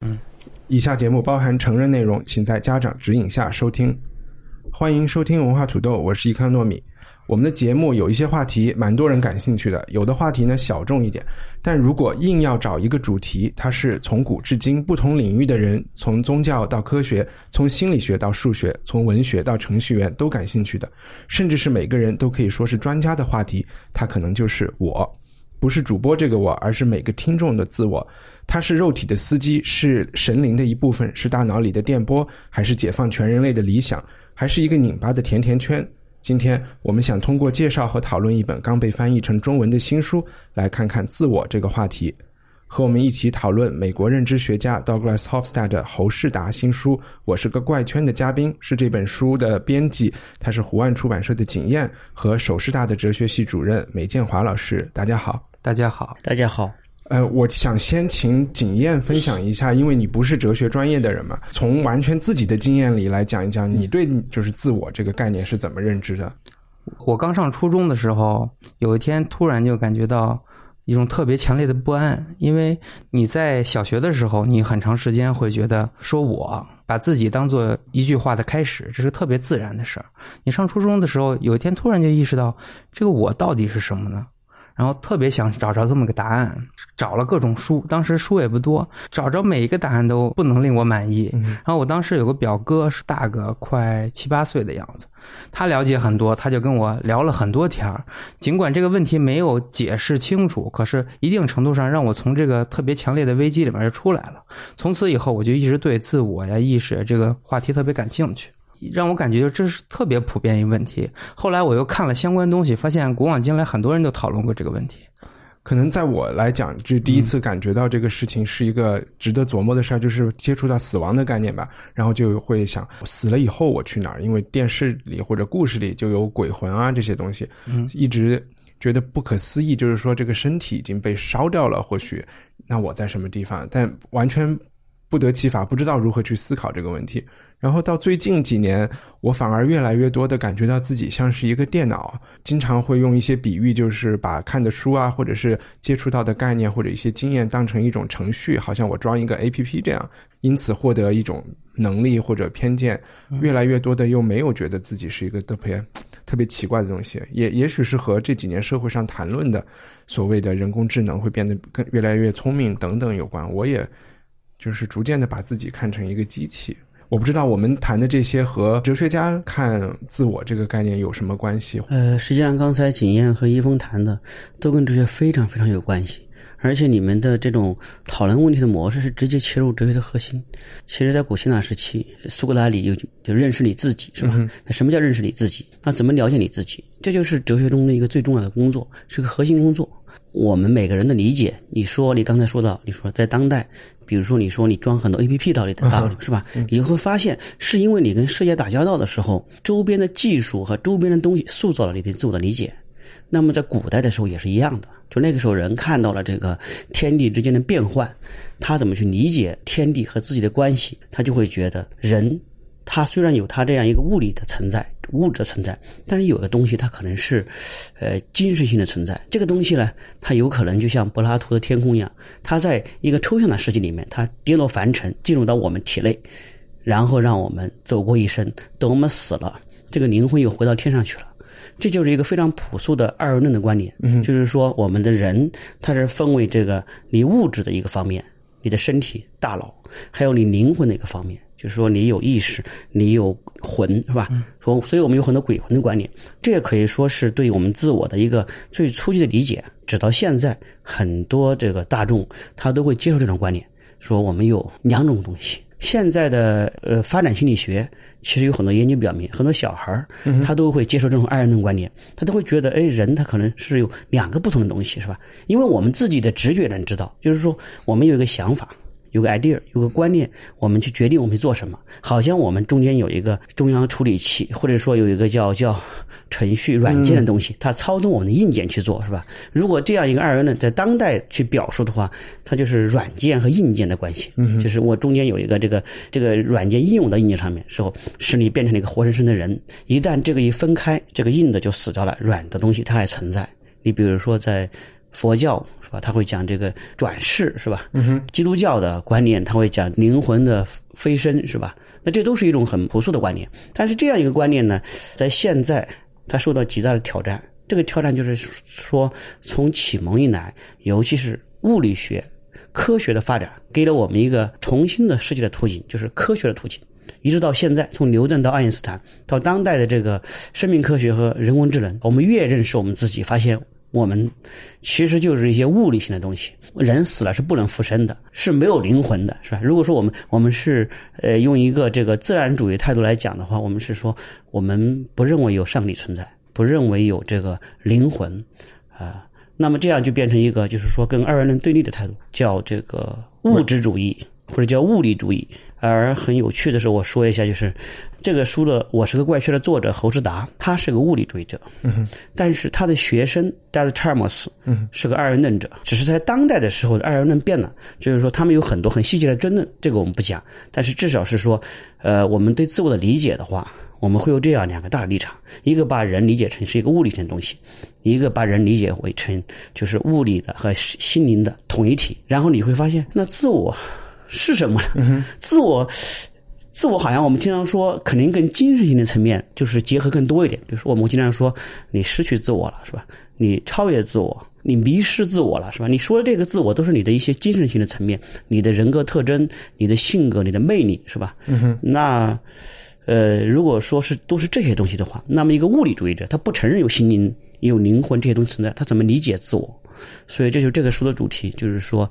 嗯以下节目包含成人内容，请在家长指引下收听。欢迎收听文化土豆，我是一康糯米。我们的节目有一些话题蛮多人感兴趣的，有的话题呢小众一点。但如果硬要找一个主题，它是从古至今不同领域的人，从宗教到科学，从心理学到数学，从文学到程序员都感兴趣的，甚至是每个人都可以说是专家的话题，它可能就是我，不是主播这个我，而是每个听众的自我。他是肉体的司机，是神灵的一部分，是大脑里的电波，还是解放全人类的理想，还是一个拧巴的甜甜圈？今天我们想通过介绍和讨论一本刚被翻译成中文的新书，来看看自我这个话题。和我们一起讨论美国认知学家 Douglas Hofstad 的侯世达新书《我是个怪圈》的嘉宾是这本书的编辑，他是湖岸出版社的景燕和首师大的哲学系主任梅建华老师。大家好，大家好，大家好。呃，我想先请景燕分享一下，因为你不是哲学专业的人嘛，从完全自己的经验里来讲一讲，你对就是自我这个概念是怎么认知的？我刚上初中的时候，有一天突然就感觉到一种特别强烈的不安，因为你在小学的时候，你很长时间会觉得说我把自己当做一句话的开始，这是特别自然的事儿。你上初中的时候，有一天突然就意识到，这个我到底是什么呢？然后特别想找着这么个答案，找了各种书，当时书也不多，找着每一个答案都不能令我满意。然后我当时有个表哥是大个快七八岁的样子，他了解很多，他就跟我聊了很多天儿。尽管这个问题没有解释清楚，可是一定程度上让我从这个特别强烈的危机里面就出来了。从此以后，我就一直对自我呀、意识这个话题特别感兴趣。让我感觉这是特别普遍一个问题。后来我又看了相关东西，发现古往今来很多人都讨论过这个问题。可能在我来讲，就第一次感觉到这个事情是一个值得琢磨的事儿，就是接触到死亡的概念吧。然后就会想，死了以后我去哪儿？因为电视里或者故事里就有鬼魂啊这些东西，一直觉得不可思议。就是说，这个身体已经被烧掉了，或许那我在什么地方？但完全不得其法，不知道如何去思考这个问题。然后到最近几年，我反而越来越多的感觉到自己像是一个电脑，经常会用一些比喻，就是把看的书啊，或者是接触到的概念或者一些经验当成一种程序，好像我装一个 A P P 这样，因此获得一种能力或者偏见。越来越多的又没有觉得自己是一个特别特别奇怪的东西，也也许是和这几年社会上谈论的所谓的人工智能会变得更越来越聪明等等有关。我也就是逐渐的把自己看成一个机器。我不知道我们谈的这些和哲学家看自我这个概念有什么关系？呃，实际上刚才景燕和一峰谈的都跟哲学非常非常有关系，而且你们的这种讨论问题的模式是直接切入哲学的核心。其实，在古希腊时期，苏格拉底有就认识你自己，是吧？那什么叫认识你自己？那怎么了解你自己？这就是哲学中的一个最重要的工作，是个核心工作。我们每个人的理解，你说你刚才说到，你说在当代，比如说你说你装很多 A P P 道理的道理是吧？你会发现是因为你跟世界打交道的时候，周边的技术和周边的东西塑造了你对自我的理解。那么在古代的时候也是一样的，就那个时候人看到了这个天地之间的变换，他怎么去理解天地和自己的关系？他就会觉得人。他虽然有他这样一个物理的存在、物质的存在，但是有个东西它可能是，呃，精神性的存在。这个东西呢，它有可能就像柏拉图的天空一样，它在一个抽象的世界里面，它跌落凡尘，进入到我们体内，然后让我们走过一生。等我们死了，这个灵魂又回到天上去了。这就是一个非常朴素的二元论的观点，就是说我们的人它是分为这个你物质的一个方面，你的身体、大脑，还有你灵魂的一个方面。就是说，你有意识，你有魂，是吧？说，所以我们有很多鬼魂的观念，这也可以说是对我们自我的一个最初级的理解。直到现在，很多这个大众他都会接受这种观念，说我们有两种东西，现在的呃发展心理学其实有很多研究表明，很多小孩儿他都会接受这种二元论观念，他都会觉得，哎，人他可能是有两个不同的东西，是吧？因为我们自己的直觉能知道，就是说我们有一个想法。有个 idea，有个观念，我们去决定我们去做什么。好像我们中间有一个中央处理器，或者说有一个叫叫程序软件的东西，它操纵我们的硬件去做，是吧？如果这样一个二元论在当代去表述的话，它就是软件和硬件的关系。嗯，就是我中间有一个这个这个软件应用到硬件上面时候，使你变成了一个活生生的人。一旦这个一分开，这个硬的就死掉了，软的东西它还存在。你比如说在佛教。是吧？他会讲这个转世，是吧？嗯哼。基督教的观念，他会讲灵魂的飞升，是吧？那这都是一种很朴素的观念。但是这样一个观念呢，在现在它受到极大的挑战。这个挑战就是说，从启蒙以来，尤其是物理学、科学的发展，给了我们一个重新的世界的图景，就是科学的图景。一直到现在，从牛顿到爱因斯坦，到当代的这个生命科学和人工智能，我们越认识我们自己，发现。我们其实就是一些物理性的东西，人死了是不能复生的，是没有灵魂的，是吧？如果说我们我们是呃用一个这个自然主义态度来讲的话，我们是说我们不认为有上帝存在，不认为有这个灵魂啊，那么这样就变成一个就是说跟二元论对立的态度，叫这个物质主义或者叫物理主义。而很有趣的是，我说一下，就是这个书的《我是个怪圈》的作者侯志达，他是个物理主义者，嗯，但是他的学生戴尔查尔莫斯，嗯，是个二元论者。只是在当代的时候，二元论变了，就是说他们有很多很细节的争论，这个我们不讲。但是至少是说，呃，我们对自我的理解的话，我们会有这样两个大的立场：一个把人理解成是一个物理性的东西，一个把人理解为成就是物理的和心灵的统一体。然后你会发现，那自我。是什么呢？自我，自我好像我们经常说，肯定跟精神性的层面就是结合更多一点。比如说，我们经常说你失去自我了，是吧？你超越自我，你迷失自我了，是吧？你说的这个自我都是你的一些精神性的层面，你的人格特征、你的性格、你的魅力，是吧？嗯哼那呃，如果说是都是这些东西的话，那么一个物理主义者他不承认有心灵、有灵魂这些东西存在，他怎么理解自我？所以这就这个书的主题，就是说。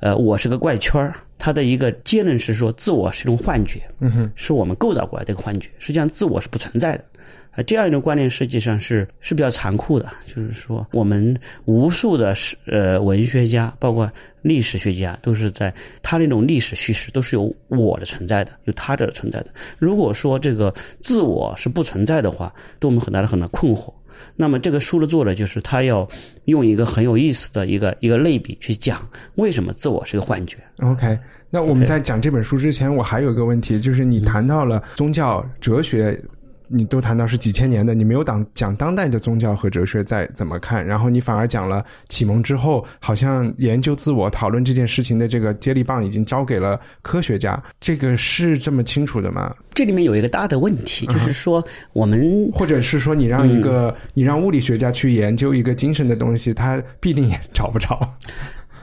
呃，我是个怪圈儿。他的一个结论是说，自我是一种幻觉，嗯哼，是我们构造过来的一个幻觉。实际上，自我是不存在的。啊，这样一种观念实际上是是比较残酷的。就是说，我们无数的是呃文学家，包括历史学家，都是在他那种历史叙事都是有我的存在的，有他者的存在的。如果说这个自我是不存在的话，对我们很大的很大困惑。那么这个书的作者就是他要用一个很有意思的一个一个类比去讲为什么自我是个幻觉。OK，那我们在讲这本书之前，我还有一个问题，就是你谈到了宗教哲学。你都谈到是几千年的，你没有讲讲当代的宗教和哲学在怎么看，然后你反而讲了启蒙之后，好像研究自我、讨论这件事情的这个接力棒已经交给了科学家，这个是这么清楚的吗？这里面有一个大的问题，就是说我们或者是说你让一个你让物理学家去研究一个精神的东西，他必定也找不着。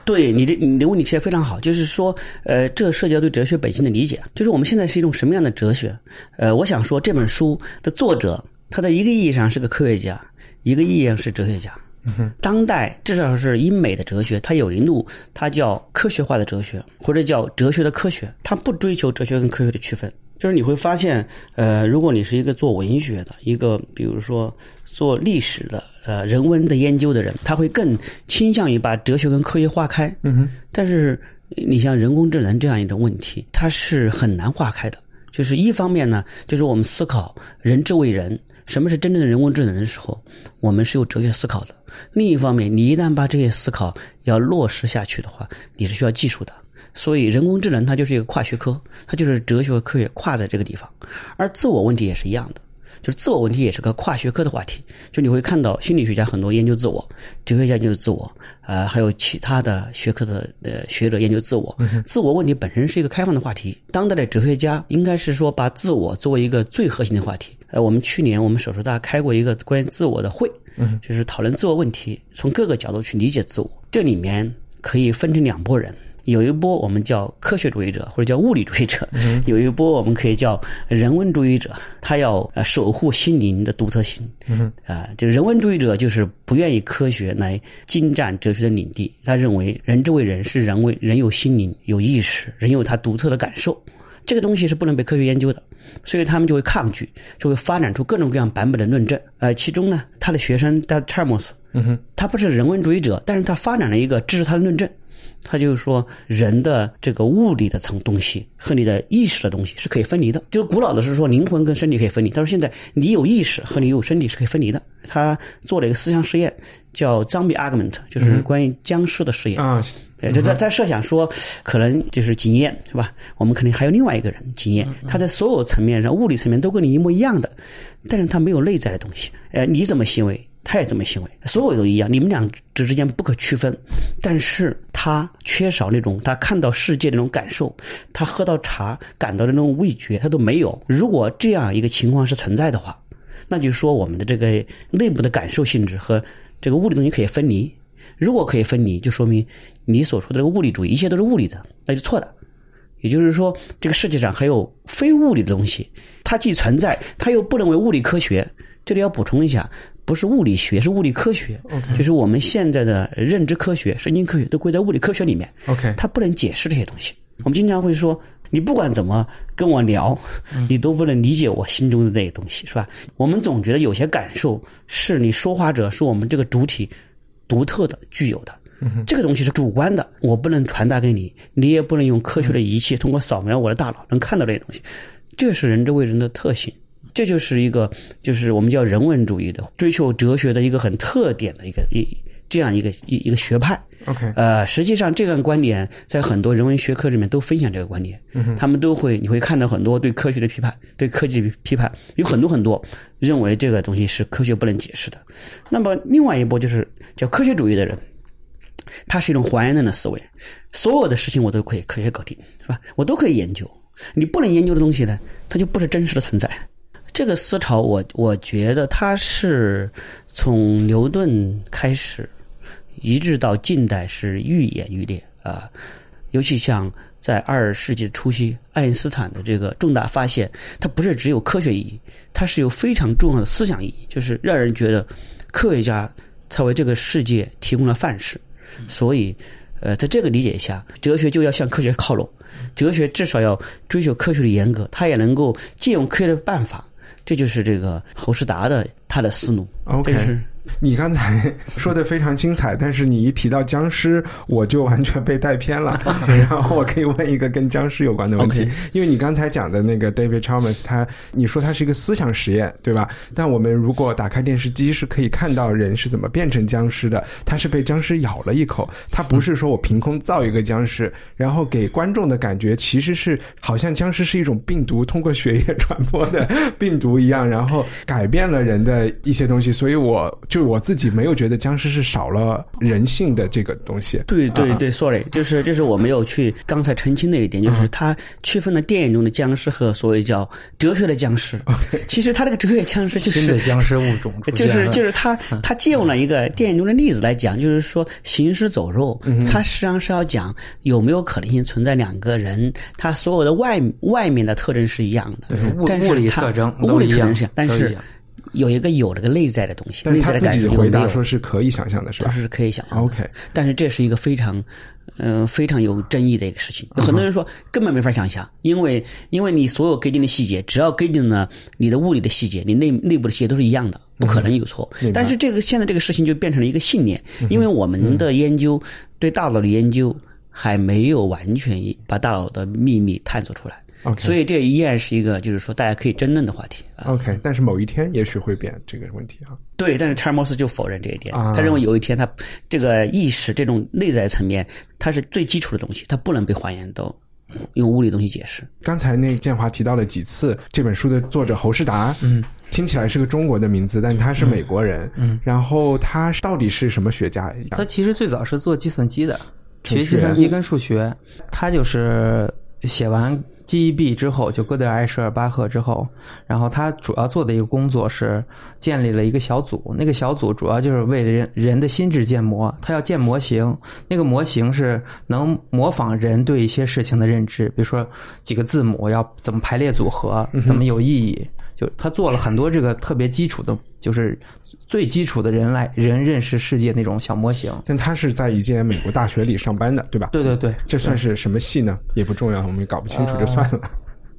对你的你的问题提的非常好，就是说，呃，这涉及到对哲学本性的理解，就是我们现在是一种什么样的哲学？呃，我想说这本书的作者，他在一个意义上是个科学家，一个意义上是哲学家。当代至少是英美的哲学，它有一路，它叫科学化的哲学，或者叫哲学的科学，它不追求哲学跟科学的区分。就是你会发现，呃，如果你是一个做文学的，一个比如说做历史的，呃，人文的研究的人，他会更倾向于把哲学跟科学划开。嗯哼。但是你像人工智能这样一种问题，它是很难划开的。就是一方面呢，就是我们思考人之为人，什么是真正的人工智能的时候，我们是有哲学思考的。另一方面，你一旦把这些思考要落实下去的话，你是需要技术的。所以，人工智能它就是一个跨学科，它就是哲学和科学跨在这个地方。而自我问题也是一样的，就是自我问题也是个跨学科的话题。就你会看到心理学家很多研究自我，哲学家研究自我，呃，还有其他的学科的呃学者研究自我。自我问题本身是一个开放的话题。当代的哲学家应该是说把自我作为一个最核心的话题。呃，我们去年我们手术大开过一个关于自我的会，就是讨论自我问题，从各个角度去理解自我。这里面可以分成两拨人。有一波我们叫科学主义者或者叫物理主义者，有一波我们可以叫人文主义者，他要呃守护心灵的独特性。啊，就人文主义者就是不愿意科学来侵占哲学的领地，他认为人之为人是人为人有心灵有意识，人有他独特的感受。这个东西是不能被科学研究的，所以他们就会抗拒，就会发展出各种各样版本的论证。呃，其中呢，他的学生叫查尔莫斯，嗯哼，他不是人文主义者，但是他发展了一个支持他的论证。他就是说，人的这个物理的层东西和你的意识的东西是可以分离的。就是古老的是说灵魂跟身体可以分离，他说现在你有意识和你有身体是可以分离的。他做了一个思想实验，叫 zombie argument，就是关于僵尸的实验。啊，对，就在在设想说，可能就是经验是吧？我们肯定还有另外一个人经验，他在所有层面上，物理层面都跟你一模一样的，但是他没有内在的东西。呃，你怎么行为？他也这么行为，所有都一样，你们俩之之间不可区分。但是他缺少那种他看到世界那种感受，他喝到茶感到的那种味觉，他都没有。如果这样一个情况是存在的话，那就说我们的这个内部的感受性质和这个物理东西可以分离。如果可以分离，就说明你所说的这个物理主义一切都是物理的，那就错的。也就是说，这个世界上还有非物理的东西，它既存在，它又不能为物理科学。这里要补充一下。不是物理学，是物理科学。OK，就是我们现在的认知科学、神经科学都归在物理科学里面。OK，它不能解释这些东西。我们经常会说，你不管怎么跟我聊，你都不能理解我心中的那些东西，是吧？我们总觉得有些感受是你说话者，是我们这个主体独特的、具有的。这个东西是主观的，我不能传达给你，你也不能用科学的仪器通过扫描我的大脑能看到这些东西。这是人之为人的特性。这就是一个，就是我们叫人文主义的追求哲学的一个很特点的一个一这样一个一一个学派。OK，呃，实际上这个观点在很多人文学科里面都分享这个观点，他们都会你会看到很多对科学的批判，对科技批判，有很多很多认为这个东西是科学不能解释的。那么另外一波就是叫科学主义的人，他是一种还原论的思维，所有的事情我都可以科学搞定，是吧？我都可以研究，你不能研究的东西呢，它就不是真实的存在。这个思潮我，我觉得它是从牛顿开始，一直到近代是愈演愈烈啊。尤其像在二十世纪初期，爱因斯坦的这个重大发现，它不是只有科学意义，它是有非常重要的思想意义，就是让人觉得科学家才为这个世界提供了范式。所以，呃，在这个理解下，哲学就要向科学靠拢，哲学至少要追求科学的严格，它也能够借用科学的办法。这就是这个侯世达的他的思路。OK 这是你刚才 说的非常精彩，但是你一提到僵尸，我就完全被带偏了。然后我可以问一个跟僵尸有关的问题因为你刚才讲的那个 David Chalmers，他你说他是一个思想实验，对吧？但我们如果打开电视机，是可以看到人是怎么变成僵尸的。他是被僵尸咬了一口，他不是说我凭空造一个僵尸，然后给观众的感觉其实是好像僵尸是一种病毒通过血液 传播的病毒一样，然后改变了人的一些东西。所以我就我自己没有觉得僵尸是少了人性的这个东西。啊对对对，sorry，就是就是我没有去刚才澄清的一点，就是他区分了电影中的僵尸和所谓叫哲学的僵尸。其实他这个哲学僵尸就是新的僵尸物种就是就是他他借用了一个电影中的例子来讲，就是说行尸走肉，他实际上是要讲有没有可能性存在两个人，他所有的外外面的特征是一样的物，但是物理特征物都一样理特征是一样，但是都一样有一个有这个内在的东西，内在的感自己回答说是可以想象的，是都吧是可以想象的。？OK，但是这是一个非常，呃，非常有争议的一个事情。有很多人说根本没法想象，因为因为你所有给定的细节，只要给定了你的物理的细节，你内内部的细节都是一样的，不可能有错。但是这个现在这个事情就变成了一个信念，因为我们的研究对大脑的研究还没有完全把大脑的秘密探索出来。OK 所以这依然是一个，就是说大家可以争论的话题啊。OK，但是某一天也许会变这个问题啊。对，但是查尔莫斯就否认这一点，啊他认为有一天他这个意识这种内在层面，它是最基础的东西，它不能被还原到用物理东西解释。刚才那建华提到了几次这本书的作者侯世达，嗯，听起来是个中国的名字，但他是美国人，嗯，然后他到底是什么学家？他其实最早是做计算机的，学计算机跟数学。他就是写完 GEB 之后，就哥德尔、艾舍尔、巴赫之后，然后他主要做的一个工作是建立了一个小组，那个小组主要就是为了人人的心智建模，他要建模型，那个模型是能模仿人对一些事情的认知，比如说几个字母要怎么排列组合，怎么有意义。就他做了很多这个特别基础的，就是最基础的人来人认识世界那种小模型。但他是在一间美国大学里上班的，对吧？对对对，这算是什么系呢？也不重要，我们也搞不清楚就算了。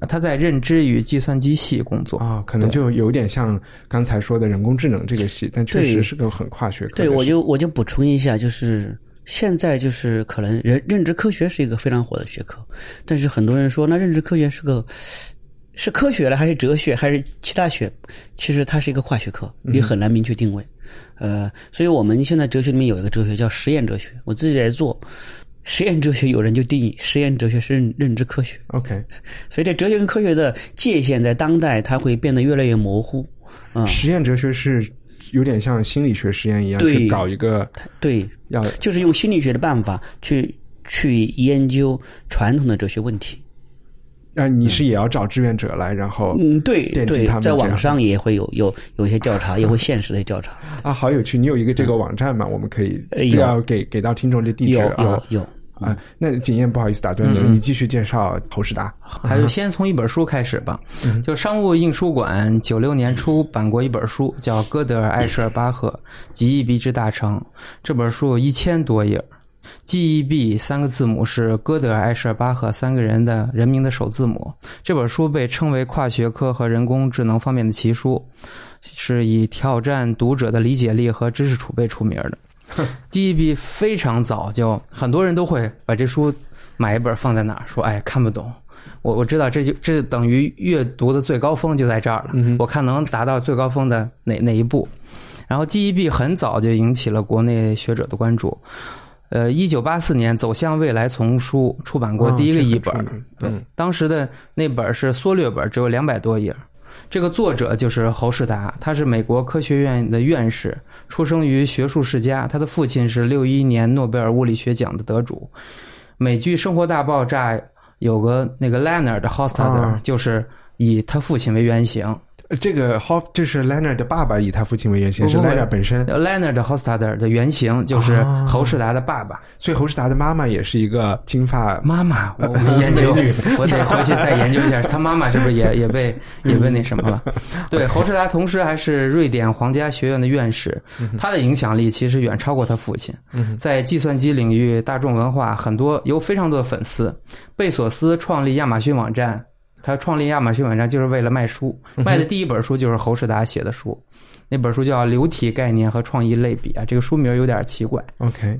他在认知与计算机系工作啊，可能就有点像刚才说的人工智能这个系，但确实是个很跨学科。对，我就我就补充一下，就是现在就是可能人认知科学是一个非常火的学科，但是很多人说那认知科学是个。是科学了还是哲学还是其他学？其实它是一个跨学科，你很难明确定位。呃，所以我们现在哲学里面有一个哲学叫实验哲学，我自己在做实验哲学，有人就定义实验哲学是认认知科学。OK，所以这哲学跟科学的界限在当代它会变得越来越模糊。嗯，实验哲学是有点像心理学实验一样去搞一个对，要就是用心理学的办法去去研究传统的哲学问题。那你是也要找志愿者来，然后嗯，对对，在网上也会有有有一些调查，也会现实的调查 啊，好有趣！你有一个这个网站吗？我们可以要给给到听众这地址啊，有有啊。那景燕不好意思打断你，你继续介绍侯世达。还是先从一本书开始吧，就商务印书馆九六年出版过一本书，叫《哥德尔艾舍尔巴赫及 EB 之大成》，这本书一千多页。G E B 三个字母是歌德尔、艾舍巴赫三个人的人名的首字母。这本书被称为跨学科和人工智能方面的奇书，是以挑战读者的理解力和知识储备出名的。G E B 非常早就，很多人都会把这书买一本放在那儿，说：“哎，看不懂。”我我知道，这就这等于阅读的最高峰就在这儿了。我看能达到最高峰的哪哪一步？然后 G E B 很早就引起了国内学者的关注。呃，一九八四年《走向未来》丛书出版过第一个译本，对，当时的那本是缩略本，只有两百多页。这个作者就是侯世达，他是美国科学院的院士，出生于学术世家。他的父亲是六一年诺贝尔物理学奖的得主。美剧《生活大爆炸》有个那个 Leonard Hofstadter，就是以他父亲为原型。这个就是 Leonard 的爸爸，以他父亲为原型，是 Leonard 本身。Leonard Hofstadter 的原型就是侯世达的爸爸，所以侯世达的妈妈也是一个金发妈妈。我没研究，我得回去再研究一下，他妈妈是不是也也被也被那什么了？对，侯世达同时还是瑞典皇家学院的院士，他的影响力其实远超过他父亲。在计算机领域、大众文化，很多有非常多的粉丝。贝索斯创立亚马逊网站。他创立亚马逊网站就是为了卖书，卖的第一本书就是侯世达写的书，那本书叫《流体概念和创意类比》啊，这个书名有点奇怪。OK，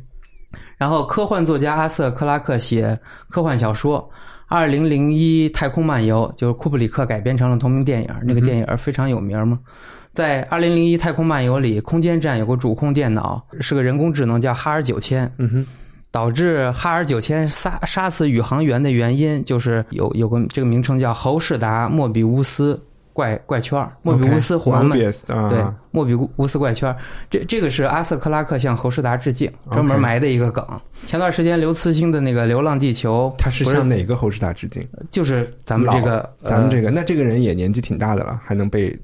然后科幻作家阿瑟克拉克写科幻小说，《二零零一太空漫游》就是库布里克改编成了同名电影，那个电影非常有名嘛。在《二零零一太空漫游》里，空间站有个主控电脑，是个人工智能，叫哈尔九千。嗯哼。导致哈尔九千杀杀死宇航员的原因，就是有有个这个名称叫侯世达莫比乌斯怪怪圈莫比乌斯环嘛，对，莫比乌斯怪圈这这个是阿瑟克拉克向侯世达致敬，专门埋的一个梗。前段时间刘慈欣的那个《流浪地球》，他是向哪个侯世达致敬？就是咱们这个，咱们这个，那这个人也年纪挺大的了，还能被？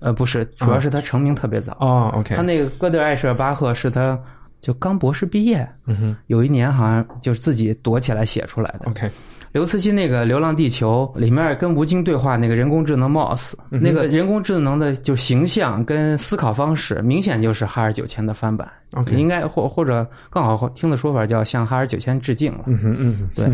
呃，不是，主要是他成名特别早。哦，OK，他那个哥德尔艾舍巴赫是他。就刚博士毕业，嗯哼，有一年好像就是自己躲起来写出来的。OK，刘慈欣那个《流浪地球》里面跟吴京对话那个人工智能 Moss，那个人工智能的就形象跟思考方式，明显就是哈尔九千的翻版。OK，应该或或者更好听的说法叫向哈尔九千致敬了。嗯哼嗯，对。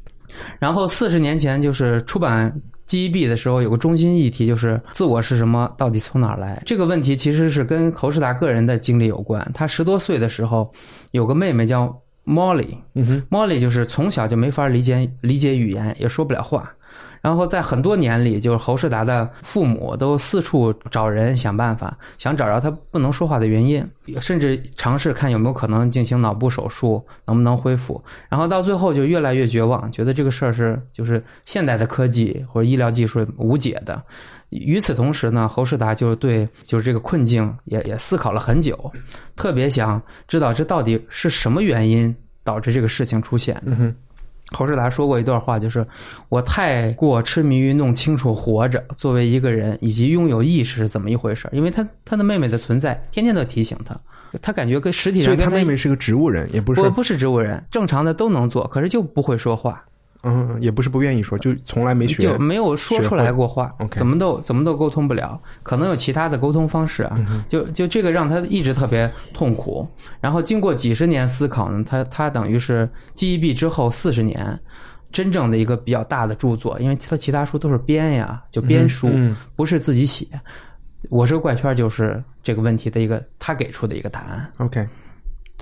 然后四十年前就是出版。G E B 的时候有个中心议题就是自我是什么，到底从哪儿来？这个问题其实是跟侯世达个人的经历有关。他十多岁的时候有个妹妹叫 Molly，Molly 就是从小就没法理解理解语言，也说不了话。然后在很多年里，就是侯世达的父母都四处找人想办法，想找着他不能说话的原因，甚至尝试看有没有可能进行脑部手术，能不能恢复。然后到最后就越来越绝望，觉得这个事儿是就是现代的科技或者医疗技术无解的。与此同时呢，侯世达就是对就是这个困境也也思考了很久，特别想知道这到底是什么原因导致这个事情出现。侯世达说过一段话，就是我太过痴迷于弄清楚活着作为一个人以及拥有意识是怎么一回事因为他他的妹妹的存在，天天都提醒他，他感觉跟实体上，所以他妹妹是个植物人，也不是不不是植物人，正常的都能做，可是就不会说话。嗯，也不是不愿意说，就从来没学，就没有说出来过话，怎么都怎么都沟通不了，可能有其他的沟通方式啊。就就这个让他一直特别痛苦。然后经过几十年思考呢，他他等于是 G E B 之后四十年，真正的一个比较大的著作，因为他其他书都是编呀，就编书，嗯不是自己写。我是个怪圈，就是这个问题的一个他给出的一个答案。OK，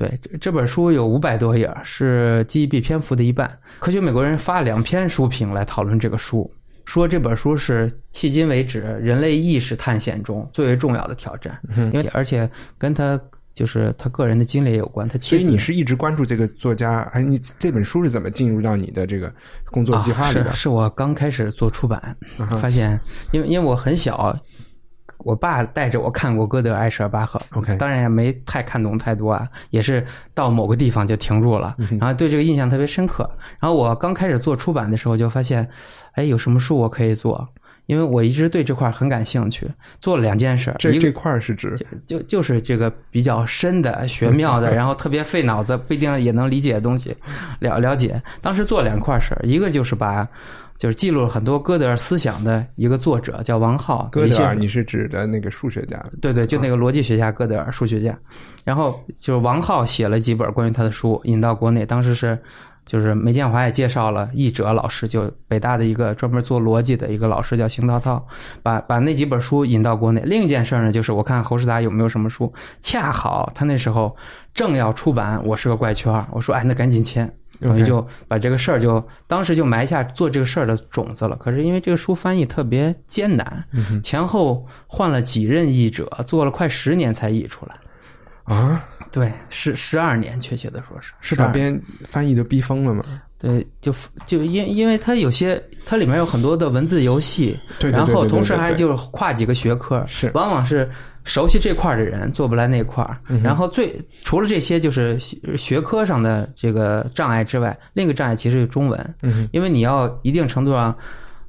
对，这这本书有五百多页，是记忆 b 篇幅的一半。科学美国人发了两篇书评来讨论这个书，说这本书是迄今为止人类意识探险中最为重要的挑战，因为而且跟他就是他个人的经历也有关。他所以你是一直关注这个作家，还你这本书是怎么进入到你的这个工作计划里的啊？是是我刚开始做出版，发现因为因为我很小，我爸带着我看过歌德、埃舍尔巴赫 OK 当然也没太看懂太多啊，也是到某个地方就停住了，然后对这个印象特别深刻。然后我刚开始做出版的时候就发现，哎，有什么书我可以做？因为我一直对这块儿很感兴趣，做了两件事儿，一个这这块儿是指就就是这个比较深的、玄妙的，然后特别费脑子，不一定也能理解的东西，了了解。当时做两块事儿，一个就是把就是记录了很多哥德尔思想的一个作者叫王浩，哥德尔，你是指的那个数学家？对对，就那个逻辑学家哥德尔，数学家。然后就是王浩写了几本关于他的书，引到国内。当时是就是梅建华也介绍了译者老师，就北大的一个专门做逻辑的一个老师叫邢涛涛，把把那几本书引到国内。另一件事呢，就是我看侯世达有没有什么书，恰好他那时候正要出版《我是个怪圈》，我说哎，那赶紧签。等于就把这个事儿就当时就埋下做这个事儿的种子了。可是因为这个书翻译特别艰难，前后换了几任译者，做了快十年才译出来。啊，对，十十二年，确切的说是是把编翻译都逼疯了吗？对，就就因因为它有些它里面有很多的文字游戏，对对对然后同时还就是跨几个学科，是。往往是熟悉这块儿的人做不来那块儿。嗯然后最除了这些就是学学科上的这个障碍之外，另一个障碍其实是中文，嗯因为你要一定程度上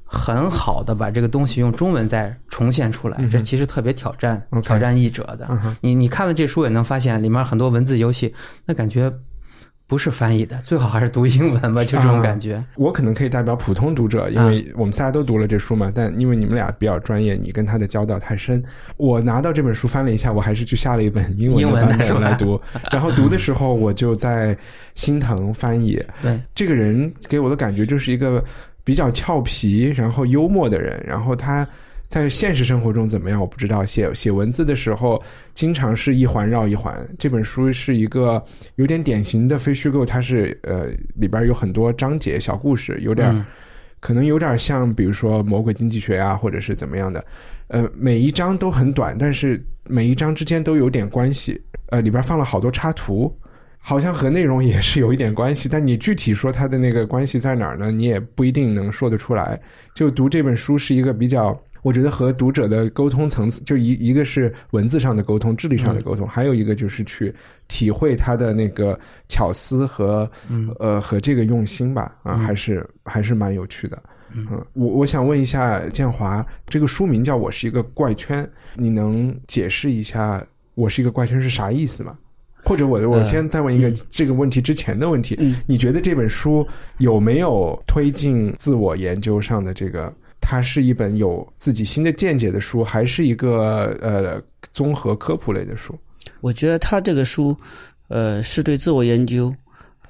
很好的把这个东西用中文再重现出来，这其实特别挑战嗯挑战译者的。嗯你你看了这书也能发现里面很多文字游戏，那感觉不是翻译的，最好还是读英文吧，就这种感觉。我可能可以代表普通读者，因为我们仨都读了这书嘛。但因为你们俩比较专业，你跟他的交道太深，我拿到这本书翻了一下，我还是去下了一本英文的版本来读。然后读的时候，我就在心疼翻译。对，这个人给我的感觉就是一个比较俏皮，然后幽默的人。然后他在现实生活中怎么样，我不知道。写写文字的时候，经常是一环绕一环。这本书是一个有点典型的非虚构，它是呃里边有很多章节小故事，有点、嗯可能有点像，比如说《魔鬼经济学》啊，或者是怎么样的。呃，每一章都很短，但是每一章之间都有点关系。呃，里边放了好多插图。好像和内容也是有一点关系，但你具体说它的那个关系在哪儿呢？你也不一定能说得出来。就读这本书是一个比较，我觉得和读者的沟通层次，就一一个是文字上的沟通、智力上的沟通，还有一个就是去体会他的那个巧思和、呃和这个用心吧。啊，还是还是蛮有趣的。嗯，我我想问一下建华，这个书名叫《我是一个怪圈》，你能解释一下《我是一个怪圈》是啥意思吗？或者我我呃先再问一个这个问题之前的问题，你觉得这本书有没有推进自我研究上的这个？它是一本有自己新的见解的书，还是一个呃综合科普类的书？我觉得他这个书，呃，是对自我研究，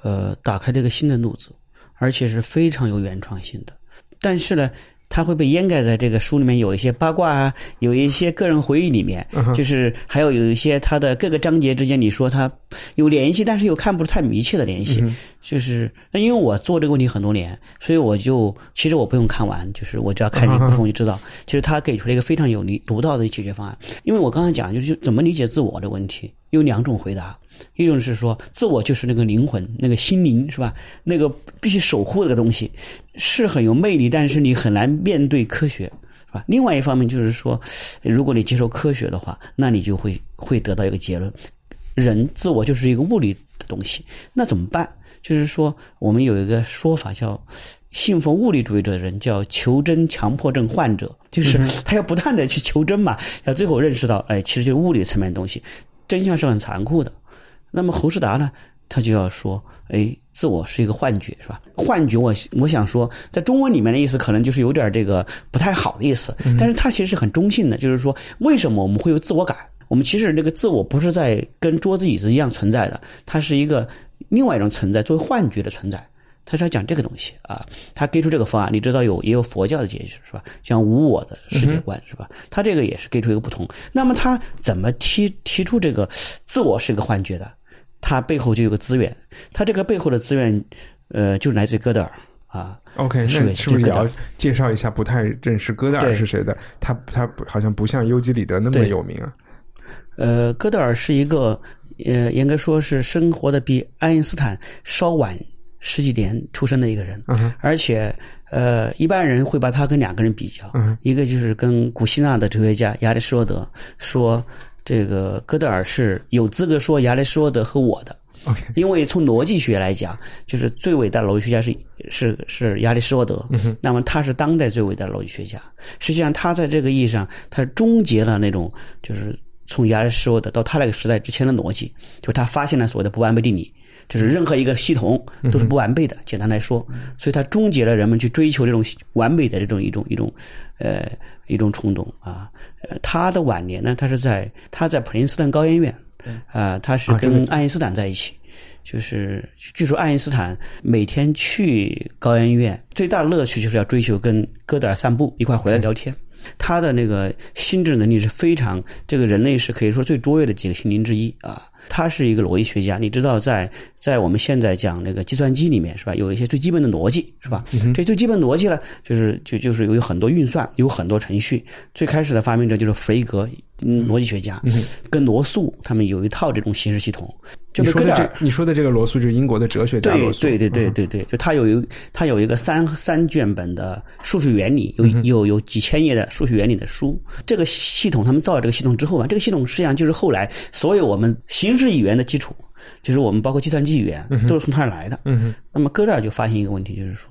呃，打开了一个新的路子，而且是非常有原创性的。但是呢，它会被掩盖在这个书里面有一些八卦啊，有一些个人回忆里面，就是还有有一些它的各个章节之间，你说它有联系，但是又看不出太密切的联系。就是那因为我做这个问题很多年，所以我就其实我不用看完，就是我只要看这一部分我就知道，其实他给出了一个非常有理独到的解决方案。因为我刚才讲就是怎么理解自我的问题，有两种回答，一种是说自我就是那个灵魂、那个心灵是吧？那个必须守护这个东西，是很有魅力，但是你很难面对科学。是吧？另外一方面就是说，如果你接受科学的话，那你就会会得到一个结论：人自我就是一个物理的东西。那怎么办？就是说，我们有一个说法叫信奉物理主义者的人叫求真强迫症患者，就是他要不断的去求真嘛，要最后认识到，哎，其实就是物理层面的东西，真相是很残酷的。那么侯世达呢，他就要说，哎，自我是一个幻觉，是吧？幻觉我，我想说，在中文里面的意思可能就是有点这个不太好的意思，但是它其实是很中性的，就是说，为什么我们会有自我感？我们其实这个自我不是在跟桌子椅子一样存在的，它是一个另外一种存在，作为幻觉的存在。他是要讲这个东西啊。他给出这个方案，你知道有也有佛教的解释是吧？像无我的世界观是吧？他这个也是给出一个不同。那么他怎么提提出这个自我是一个幻觉的？他背后就有个资源，他这个背后的资源，呃，就是来自于哥德尔啊。OK，那是不是也要介绍一下？不太认识哥德尔是谁的？他他好像不像尤吉里德那么有名啊。呃，哥德尔是一个呃，应该说是生活的比爱因斯坦稍晚十几年出生的一个人，嗯而且呃，一般人会把他跟两个人比较，嗯一个就是跟古希腊的哲学家亚里士多德说，这个哥德尔是有资格说亚里士多德和我的。因为从逻辑学来讲，就是最伟大的逻辑学家是是是亚里士多德，那么他是当代最伟大的逻辑学家。实际上，他在这个意义上，他终结了那种就是从亚里士多德到他那个时代之前的逻辑，就是他发现了所谓的不完备定理，就是任何一个系统都是不完备的。简单来说，所以它终结了人们去追求这种完美的这种一种一种呃一种冲动啊。呃，他的晚年呢，他是在他在普林斯顿高研院。啊、他是跟爱因斯坦在一起，就是据说爱因斯坦每天去高研院最大的乐趣就是要追求跟哥德尔散步，一块回来聊天。他的那个心智能力是非常，这个人类是可以说最卓越的几个心灵之一啊。他是一个逻辑学家，你知道在，在我们现在讲那个计算机里面是吧，有一些最基本的逻辑是吧？这最基本逻辑呢，就是就就是有很多运算，有很多程序。最开始的发明者就是弗雷格，嗯，逻辑学家，跟罗素他们有一套这种形式系统。就你说的是哥德尔这你说的这个罗素就是英国的哲学家对罗素。对对对对，就他有一他有一个三三卷本的数学原理，有有有几千页的数学原理的书。这个系统他们造了这个系统之后吧，这个系统实际上就是后来所有我们形式语言的基础，就是我们包括计算机语言都是从它而来的。嗯，那么哥德尔就发现一个问题，就是说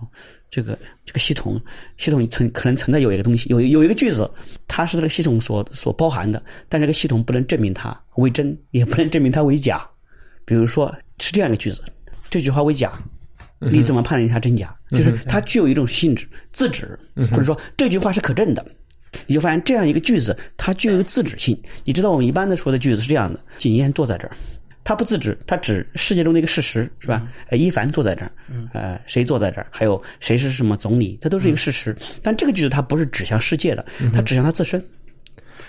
这个这个系统系统存可能存在有一个东西，有有一个句子，它是这个系统所所包含的，但这个系统不能证明它为真，也不能证明它为假。比如说是这样一个句子，这句话为假，你怎么判定它真假？就是它具有一种性质，自指，或者说这句话是可证的。你就发现这样一个句子，它具有自指性。你知道我们一般的说的句子是这样的：景燕坐在这儿，他不自指，他指世界中的一个事实，是吧？呃，伊凡坐在这儿，呃，谁坐在这儿？还有谁是什么总理？这都是一个事实。但这个句子它不是指向世界的，它指向他自身，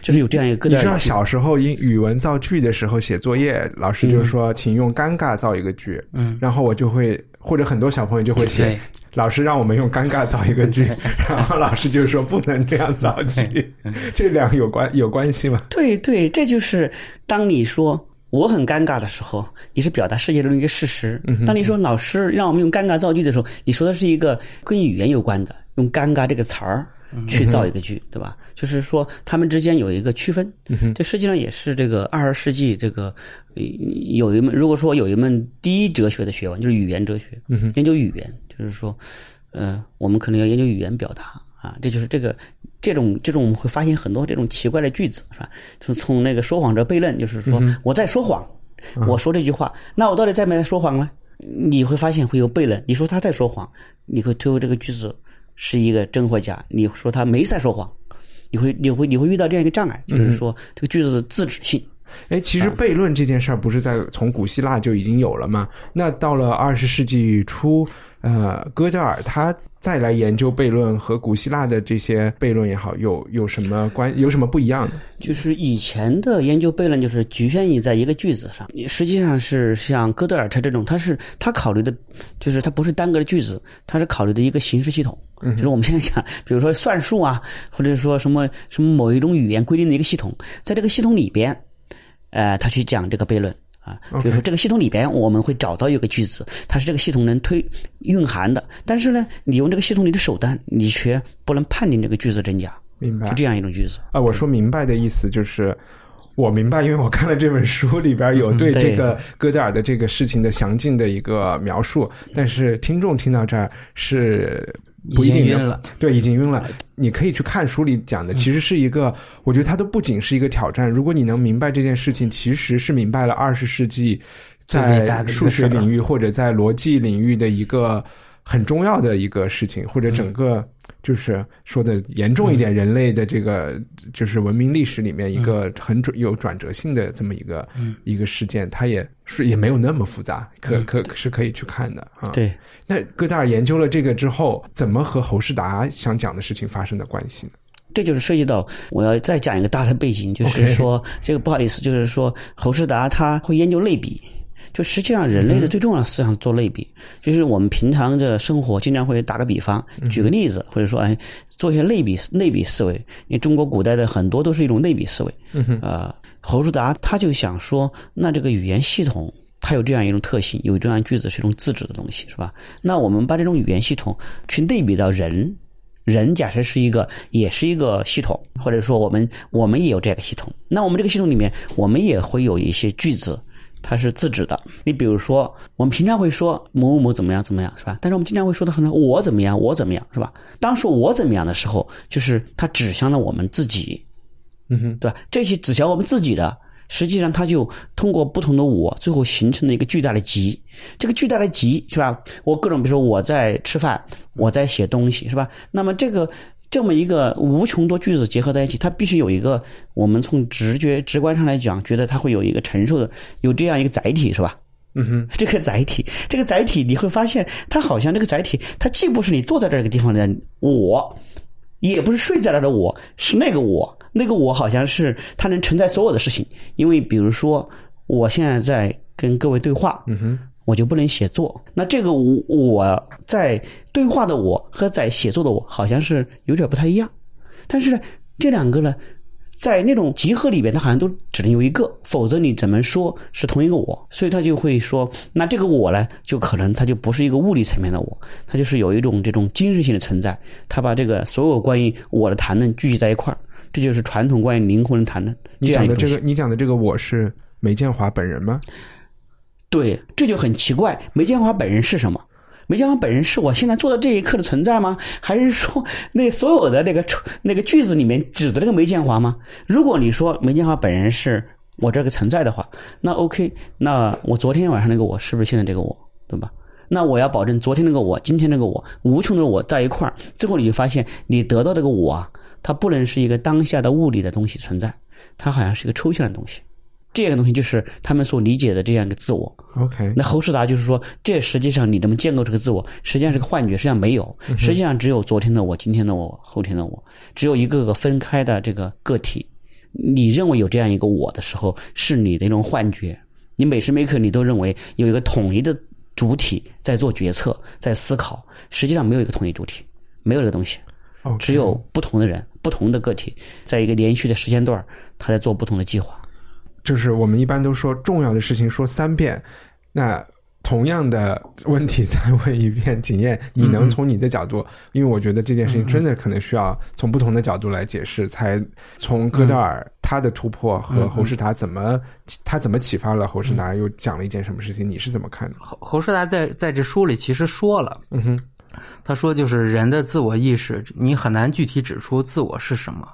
就是有这样一个哥你知道小时候英语文造句的时候写作业，老师就说请用尴尬造一个句，嗯，然后我就会或者很多小朋友就会写对，老师让我们用尴尬造一个句，然后老师就说不能这样造句，这两个有关有关系吗？对对，这就是当你说我很尴尬的时候，你是表达世界中的一个事实；当你说老师让我们用尴尬造句的时候，你说的是一个跟语言有关的，用“尴尬”这个词儿去造一个句，对吧？就是说他们之间有一个区分。这实际上也是这个二十世纪这个呃有一门，如果说有一门第一哲学的学问，就是语言哲学，研究语言，就是说，呃，我们可能要研究语言表达啊，这就是这个这种这种我们会发现很多这种奇怪的句子，是吧？就从那个说谎者悖论，就是说、我在说谎，我说这句话，那我到底在没在说谎呢？你会发现会有悖论。你说他在说谎，你会推后这个句子是一个真或假；你说他没在说谎，你会你会你会遇到这样一个障碍，就是说这个句子的自指性。哎，其实悖论这件事儿不是在从古希腊就已经有了吗？那到了二十世纪初，呃，戈德尔他再来研究悖论和古希腊的这些悖论也好，有有什么关有什么不一样的？就是以前的研究悖论，就是局限于在一个句子上，实际上是像哥德尔他这种，他是他考虑的，就是他不是单个的句子，他是考虑的一个形式系统。就是我们现在讲，比如说算术啊，或者说什么什么某一种语言规定的一个系统，在这个系统里边，呃，他去讲这个悖论。啊，比如说这个系统里边，我们会找到一个句子，它是这个系统能推蕴含的，但是呢，你用这个系统里的手段，你却不能判定这个句子真假，明白就？这样一种句子。啊，我说明白的意思就是。我明白，因为我看了这本书，里边有对对这个哥德尔的这个事情的详尽的一个描述，但是听众听到这儿是不一定晕了，对，已经晕了。你可以去看书里讲的，其实是一个，我觉得它都不仅是一个挑战。如果你能明白这件事情，其实是明白了二十世纪在数学领域或者在逻辑领域的一个很重要的一个事情，或者整个就是说的严重一点，人类的这个就是文明历史里面一个很转有转折性的这么一个一个事件，它也是也没有那么复杂，可可是可以去看的啊。对，那戈达尔研究了这个之后，怎么和侯世达想讲的事情发生的关系呢？这就是涉及到我要再讲一个大的背景，就是说这个不好意思，就是说侯世达他会研究类比。就实际上，人类的最重要的思想做类比，就是我们平常的生活经常会打个比方，举个例子，或者说哎，做一些类比类比思维。因为中国古代的很多都是一种类比思维。呃，侯叔达他就想说，那这个语言系统它有这样一种特性，有这样句子是一种自治的东西，是吧？那我们把这种语言系统去类比到人，人假设是一个，也是一个系统，或者说我们我们也有这个系统，那我们这个系统里面，我们也会有一些句子。它是自指的。你比如说，我们平常会说某某某怎么样怎么样，是吧？但是我们经常会说的很多，我怎么样，我怎么样，是吧？当说我怎么样的时候，就是它指向了我们自己，嗯哼，对吧？这些指向我们自己的，实际上它就通过不同的我，最后形成了一个巨大的集。这个巨大的集，是吧？我各种，比如说我在吃饭，我在写东西，是吧？那么这个。这么一个无穷多句子结合在一起，它必须有一个我们从直觉直观上来讲，觉得它会有一个承受的，有这样一个载体，是吧？嗯哼，这个载体，这个载体，你会发现，它好像这个载体，它既不是你坐在这个地方的我，也不是睡在那的我，是那个我，那个我好像是它能承载所有的事情。因为比如说，我现在在跟各位对话，嗯哼。我就不能写作，那这个我我在对话的我和在写作的我好像是有点不太一样，但是呢，这两个呢，在那种集合里边，它好像都只能有一个，否则你怎么说是同一个我？所以他就会说，那这个我呢，就可能它就不是一个物理层面的我，它就是有一种这种精神性的存在，他把这个所有关于我的谈论聚集在一块儿，这就是传统关于灵魂的谈论。你讲的这个，你讲的这个我是梅建华本人吗？对，这就很奇怪。梅建华本人是什么？梅建华本人是我现在做的这一刻的存在吗？还是说那所有的那个那个句子里面指的那个梅建华吗？如果你说梅建华本人是我这个存在的话，那 OK，那我昨天晚上那个我是不是现在这个我，对吧？那我要保证昨天那个我，今天那个我，无穷的我在一块儿，最后你就发现你得到这个我啊，它不能是一个当下的物理的东西存在，它好像是一个抽象的东西。这个东西就是他们所理解的这样一个自我。OK，那侯世达就是说，这实际上你怎么建构这个自我，实际上是个幻觉，实际上没有，实际上只有昨天的我、今天的我、后天的我，只有一个个分开的这个个体。你认为有这样一个我的时候，是你的一种幻觉。你每时每刻你都认为有一个统一的主体在做决策、在思考，实际上没有一个统一主体，没有这个东西，只有不同的人、不同的个体，在一个连续的时间段，他在做不同的计划。就是我们一般都说重要的事情说三遍，那同样的问题 再问一遍，景燕，你能从你的角度，因为我觉得这件事情真的可能需要从不同的角度来解释，才从戈德尔他的突破和侯世达怎么他怎么启发了侯世达，又讲了一件什么事情，你是怎么看的？侯侯世达在在这书里其实说了，嗯哼，他说就是人的自我意识，你很难具体指出自我是什么。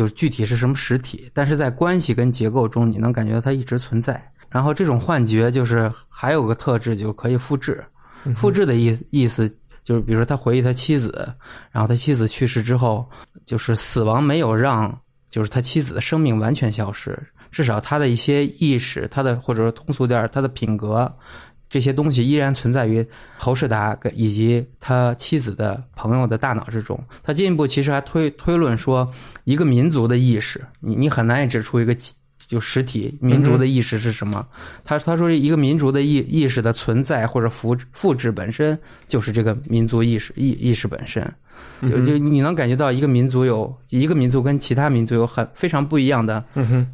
就是具体是什么实体，但是在关系跟结构中，你能感觉到它一直存在。然后这种幻觉就是还有个特质，就是可以复制。复制的意意思就是，比如说他回忆他妻子，然后他妻子去世之后，就是死亡没有让就是他妻子的生命完全消失，至少他的一些意识，他的或者说通俗点他的品格。这些东西依然存在于侯世达以及他妻子的朋友的大脑之中。他进一步其实还推推论说，一个民族的意识，你你很难以指出一个。就实体民族的意识是什么？他他说一个民族的意意识的存在或者复复制本身就是这个民族意识意意识本身。就就你能感觉到一个民族有一个民族跟其他民族有很非常不一样的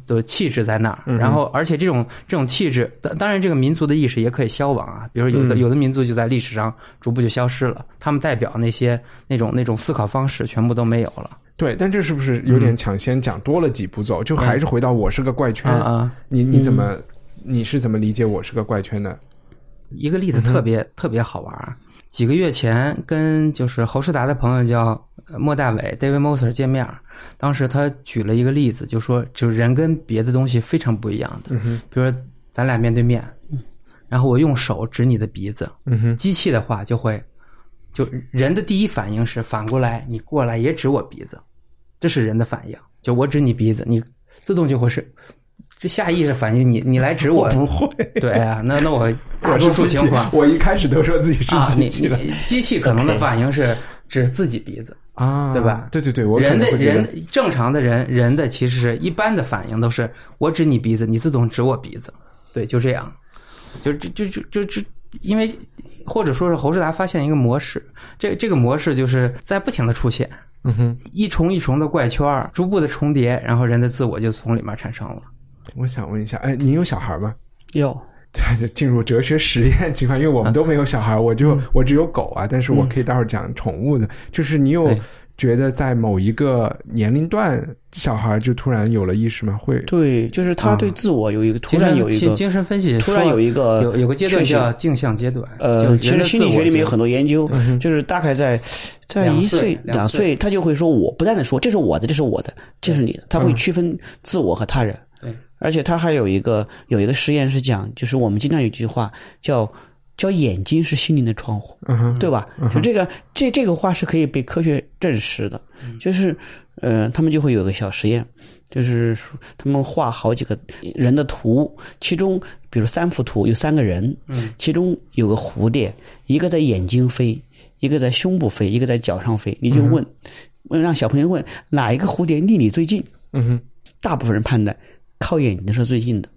的气质在那儿。然后而且这种这种气质，当当然这个民族的意识也可以消亡啊。比如有的有的民族就在历史上逐步就消失了，他们代表那些那种那种思考方式全部都没有了。对，但这是不是有点抢先讲多了几步走？就还是回到我是个怪圈啊？你你怎么你是怎么理解我是个怪圈的？一个例子特别特别好玩。几个月前跟就是侯世达的朋友叫莫大伟 David Moser 见面，当时他举了一个例子，就说就是人跟别的东西非常不一样的。比如说咱俩面对面，然后我用手指你的鼻子，机器的话就会就人的第一反应是反过来，你过来也指我鼻子，这是人的反应。就我指你鼻子，你自动就会是这下意识反应你你来指我，不会。对啊，那那我 大我多数情况，我一开始都说自己是机器的你机器可能的反应是指自己鼻子，啊，对吧对对对，我人的人正常的人人的其实是一般的反应都是我指你鼻子，你自动指我鼻子，对，就这样，就就就就就就因为或者说是侯世达发现一个模式，这这个模式就是在不停的出现，嗯哼，一重一重的怪圈逐步的重叠，然后人的自我就从里面产生了。我想问一下，哎，您有小孩吗？有对，进入哲学实验情况，因为我们都没有小孩，我就我只有狗啊，但是我可以待会儿讲宠物的。就是你有对觉得在某一个年龄段，小孩就突然有了意识吗？会对，就是他对自我有一个突然有一个精精神分析突然有一个有有个阶段叫镜像阶段，呃，其实心理学里面有很多研究，就是大概在在一岁岁两两岁，他就会说，我不断的说这是我的，这是我的，这是你的，他会区分自我和他人。对，而且他还有一个有一个实验是讲，就是我们经常有一句话叫叫眼睛是心灵的窗户，对吧？就这个这这个话是可以被科学证实的，就是呃，他们就会有个小实验，就是他们画好几个人的图，其中比如三幅图有三个人，嗯，其中有个蝴蝶，一个在眼睛飞，一个在胸部飞，一个在脚上飞，你就问，问让小朋友问哪一个蝴蝶离你最近？嗯哼。大部分人判断靠眼睛是最近的。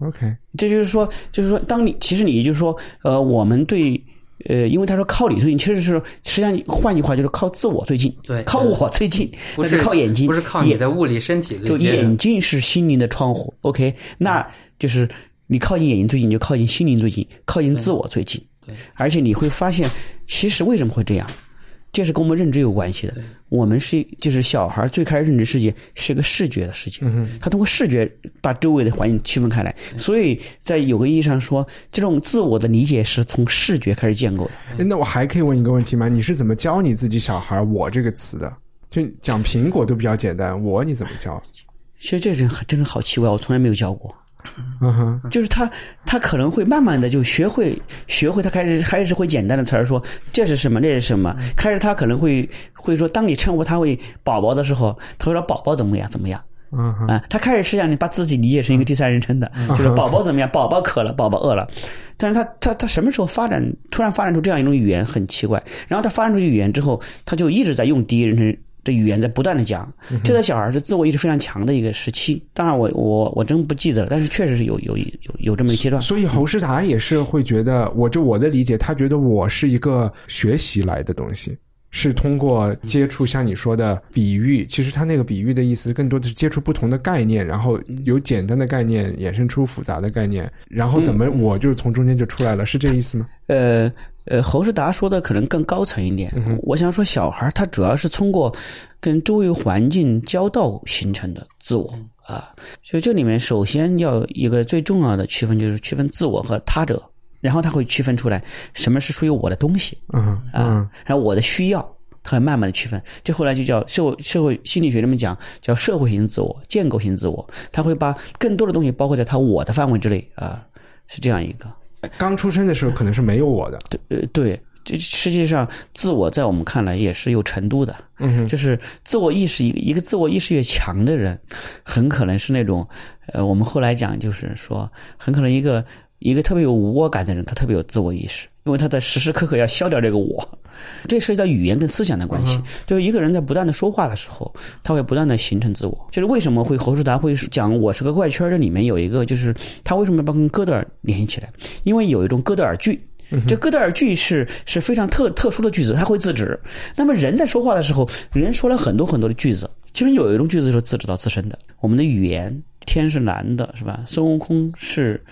，OK，这就是说，就是说，当你其实你就是说，呃，我们对，呃，因为他说靠你最近，其实是实际上换句话就是靠自我最近，对靠我最近，那不是靠眼睛，不是靠你的物理身体就眼睛是心灵的窗户，OK，那就是你靠近眼睛最近，你就靠近心灵最近，靠近自我最近。对，而且你会发现，其实为什么会这样？这是跟我们认知有关系的。我们是就是小孩最开始认知世界是个视觉的世界，他通过视觉把周围的环境区分开来，所以在有个意义上说，这种自我的理解是从视觉开始建构的。哎那我还可以问一个问题吗？你是怎么教你自己小孩“我”这个词的？就讲苹果都比较简单，“我”你怎么教？其实这人真是好奇怪，我从来没有教过。嗯哼，就是他，他可能会慢慢的就学会，学会他开始开始会简单的词儿说这是什么，那是什么。开始他可能会会说，当你称呼他为宝宝的时候，他会说宝宝怎么样怎么样嗯哼，啊。他开始实际上你把自己理解成一个第三人称的，就是宝宝怎么样，宝宝渴了，宝宝饿了。但是他他他什么时候发展突然发展出这样一种语言很奇怪，然后他发展出语言之后，他就一直在用第一人称。的语言在不断的讲，这个小孩是自我意识非常强的一个时期。当然我，我我真不记得了，但是确实是有有有有这么一个阶段。所以侯世达也是会觉得，我就我的理解，他觉得我是一个学习来的东西，是通过接触像你说的比喻，其实他那个比喻的意思更多的是接触不同的概念，然后由简单的概念衍生出复杂的概念，然后怎么我就从中间就出来了，是这意思吗？呃呃，侯世达说的可能更高层一点。我想说，小孩他主要是通过跟周围环境交道形成的自我啊。所以这里面首先要一个最重要的区分，就是区分自我和他者，然后他会区分出来什么是属于我的东西嗯嗯啊，然后我的需要。他会慢慢的区分，这后来就叫社会社会心理学里面讲叫社会型自我、建构型自我，他会把更多的东西包括在他我的范围之内啊，是这样一个。刚出生的时候可能是没有我的，对，对，这实际上自我在我们看来也是有程度的，嗯就是自我意识一个一个自我意识越强的人，很可能是那种，呃，我们后来讲就是说，很可能一个一个特别有无我感的人，他特别有自我意识，因为他在时时刻刻要消掉这个我，这涉及到语言跟思想的关系。就是一个人在不断的说话的时候，他会不断的形成自我。就是为什么会侯世达会讲我是个怪圈儿？这里面有一个就是他为什么要把跟哥德尔联系起来？因为有一种哥德尔句。这哥德尔句是是非常特特殊的句子，它会自指。那么人在说话的时候，人说了很多很多的句子，其实有一种句子是自指到自身的。我们的语言，天是蓝的，是吧？孙悟空是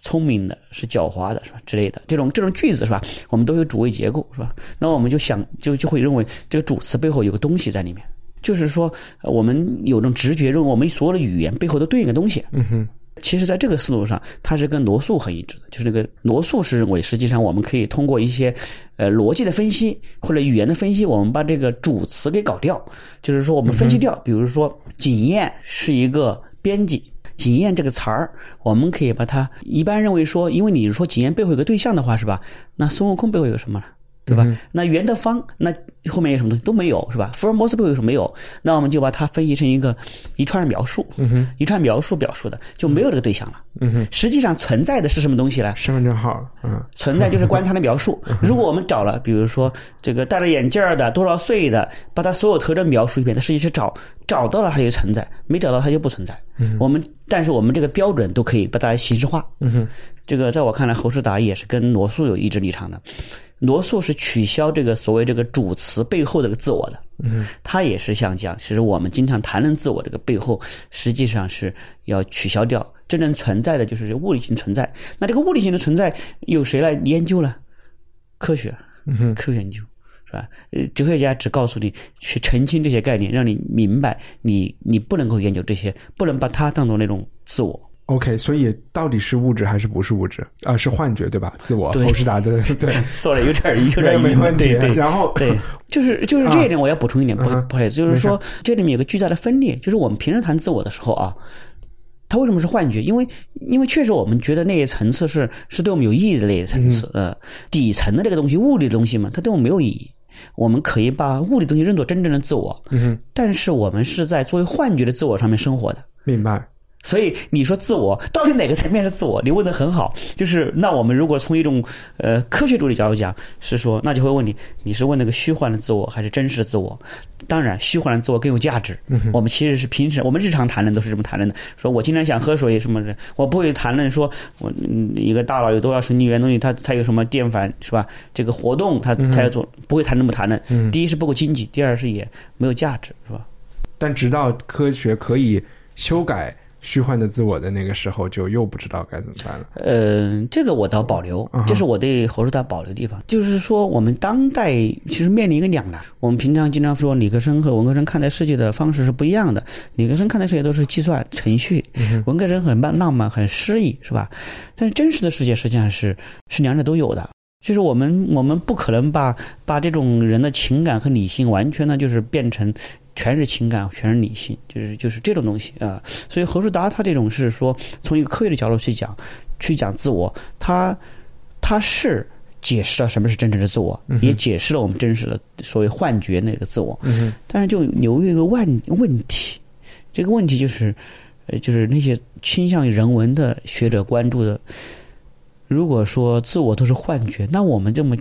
聪明的，是狡猾的，是吧？之类的这种这种句子是吧？我们都有主谓结构，是吧？那我们就想就就会认为这个主词背后有个东西在里面，就是说呃我们有种直觉，认为我们所有的语言背后都对应个东西。嗯哼，其实，在这个思路上，它是跟罗素很一致的。就是那个罗素是认为，实际上我们可以通过一些呃逻辑的分析或者语言的分析，我们把这个主词给搞掉。就是说，我们分析掉，比如说“景燕”是一个编辑，“检验”这个词儿，我们可以把它一般认为说，因为你说检验背后有个对象的话，是吧？那孙悟空背后有什么呢？对吧？那圆的方，那后面有什么东西都没有，是吧？福尔摩斯背后有什么没有？那我们就把它分析成一个一串描述，一串描述表述的就没有这个对象了。实际上存在的是什么东西呢？身份证号，嗯，存在就是关于他的描述。如果我们找了，比如说这个戴着眼镜儿的多少岁的，把他所有特征描述一遍，他实际去找找到了，他就存在；没找到，他就不存在。我们但是我们这个标准都可以把它形式化。嗯哼，这个在我看来，侯世达也是跟罗素有一致立场的。罗素是取消这个所谓这个主词背后这个自我的，嗯，他也是想讲，其实我们经常谈论自我这个背后，实际上是要取消掉真正存在的就是物理性存在。那这个物理性的存在有谁来研究呢？科学，嗯科学研究是吧？呃，哲学家只告诉你去澄清这些概念，让你明白你你不能够研究这些，不能把它当做那种自我。OK，所以到底是物质还是不是物质？啊、是幻觉对吧？自我，对侯世达的对，说的有点儿有点儿没问题对对。然后对，就是就是这一点，我要补充一点，不嗯不好意思，就是说这里面有个巨大的分裂，就是我们平时谈自我的时候啊，它为什么是幻觉？因为因为确实我们觉得那些层次是是对我们有意义的那些层次，呃，底层的那个东西，物理的东西嘛，它对我们没有意义。我们可以把物理东西认作真正的自我，嗯哼，但是我们是在作为幻觉的自我上面生活的。明白。所以你说自我到底哪个层面是自我？你问的很好，就是那我们如果从一种呃科学主义角度讲，是说那就会问你，你是问那个虚幻的自我还是真实的自我？当然，虚幻的自我更有价值。我们其实是平时我们日常谈论都是这么谈论的，说我今天想喝水什么的，我不会谈论说我嗯一个大脑有多少神经元东西，它它有什么电反是吧？这个活动它它要做，不会谈这么谈论。第一是不够经济，第二是也没有价值，是吧？但直到科学可以修改虚幻的自我的那个时候，就又不知道该怎么办了。呃，这个我倒保留这是我对侯世达保留的地方。就是说，我们当代其实面临一个两难。我们平常经常说理科生和文科生看待世界的方式是不一样的。理科生看待世界都是计算程序，文科生很浪浪漫、很诗意，是吧？但是真实的世界实际上是是两者都有的。就是我们我们不可能把把这种人的情感和理性完全呢，就是变成全是情感，全是理性，就是就是这种东西啊。所以何树达他这种是说，从一个科学的角度去讲，去讲自我，他他是解释了什么是真正的自我，也解释了我们真实的所谓幻觉那个自我。嗯但是就留一个问问题，这个问题就是，呃，就是那些倾向于人文的学者关注的，如果说自我都是幻觉，那我们这么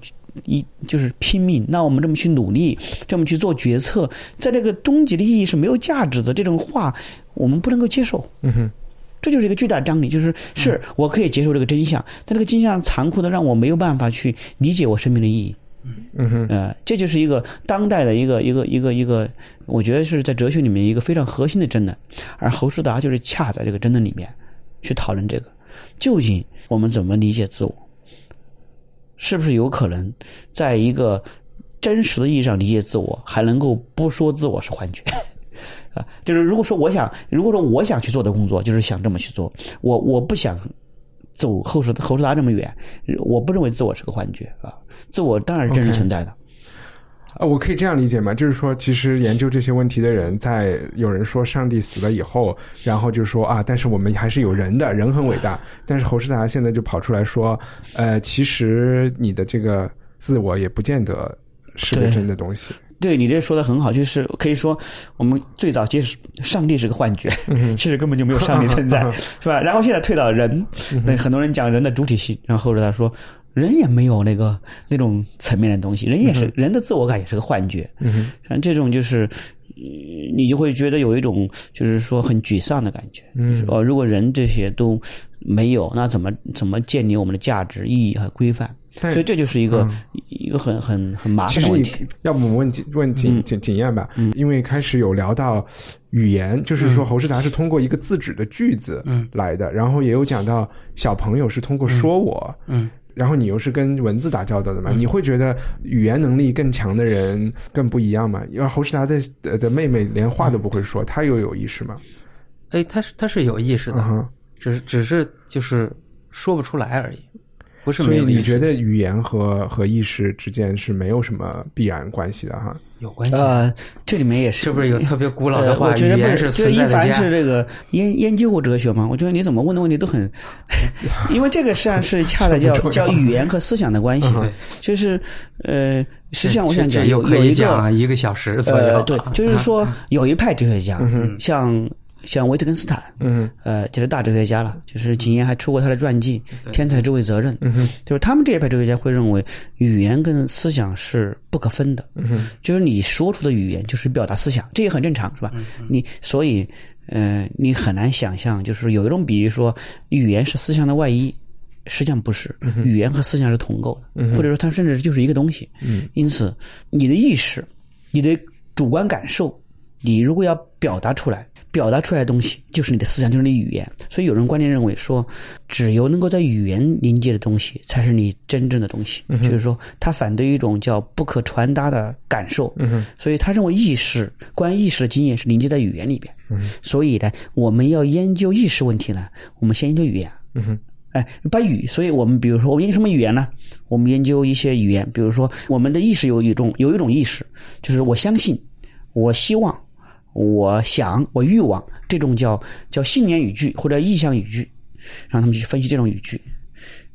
一就是拼命，那我们这么去努力，这么去做决策，在这个终极的意义是没有价值的。这种话我们不能够接受。嗯哼，这就是一个巨大的张力，就是是我可以接受这个真相，但这个真相残酷的让我没有办法去理解我生命的意义。嗯哼，呃，这就是一个当代的一个一个一个一个，我觉得是在哲学里面一个非常核心的争论，而侯世达就是恰在这个争论里面去讨论这个，究竟我们怎么理解自我，是不是有可能在一个真实的意义上理解自我，还能够不说自我是幻觉？啊，就是如果说我想，如果说我想去做的工作，就是想这么去做，我我不想走后世侯世达这么远，我不认为自我是个幻觉啊，自我当然是真实存在的。啊，我可以这样理解吗？就是说，其实研究这些问题的人，在有人说上帝死了以后，然后就说啊，但是我们还是有人的，人很伟大。但是侯世达现在就跑出来说，呃，其实你的这个自我也不见得是个真的东西。对你这说的很好，就是可以说我们最早接触上帝是个幻觉，其实根本就没有上帝存在，是吧？然后现在退到人，那很多人讲人的主体性，然后后来他说人也没有那个那种层面的东西，人也是、人的自我感也是个幻觉，嗯像这种就是。呃你就会觉得有一种，就是说很沮丧的感觉。嗯哦，如果人这些都没有，那怎么怎么建立我们的价值、意义和规范？所以这就是一个、嗯一个很很很麻烦的问题。要不我们问景问景景景燕吧，嗯因为开始有聊到语言，就是说侯世达是通过一个自指的句子来的，然后也有讲到小朋友是通过说我，嗯。然后你又是跟文字打交道的嘛？你会觉得语言能力更强的人更不一样嘛？因为侯世达的的的妹妹连话都不会说，她又有意识吗？哎，他是他是有意识的，嗯，只是只是就是说不出来而已。不是所以。你觉得语言和和意识之间是没有什么必然关系的哈？有关系？呃，这里面也是是不是有特别古老的呃，话？我觉得不语言是就一存在的家凡是。这个研研究过哲学嘛，我觉得你怎么问的问题都很，因为这个实际上是恰的叫 叫语言和思想的关系，对，就是呃，实际上我这想讲有有一个讲一个小时左右。呃，对，就是说有一派哲学家，嗯像像维特根斯坦，嗯。呃，就是大哲学家了，就是今年还出过他的传记《天才之为责任》，嗯哼。就是他们这一派哲学家会认为语言跟思想是不可分的，嗯哼。就是你说出的语言就是表达思想，这也很正常，是吧？你所以呃，你很难想象，就是有一种比喻说语言是思想的外衣。实际上不是，语言和思想是同构的，或者说它甚至就是一个东西。嗯。因此，你的意识、你的主观感受，你如果要表达出来，表达出来的东西就是你的思想，就是你的语言。所以有人观点认为说，只有能够在语言凝结的东西，才是你真正的东西。就是说，他反对一种叫不可传达的感受。所以他认为意识，关于意识的经验是凝结在语言里边。嗯所以呢，我们要研究意识问题呢，我们先研究语言。嗯哼哎，把语，所以我们比如说，我们研究什么语言呢？我们研究一些语言，比如说我们的意识有一种有一种意识，就是我相信，我希望，我想，我欲望，这种叫叫信念语句或者意向语句，让他们去分析这种语句。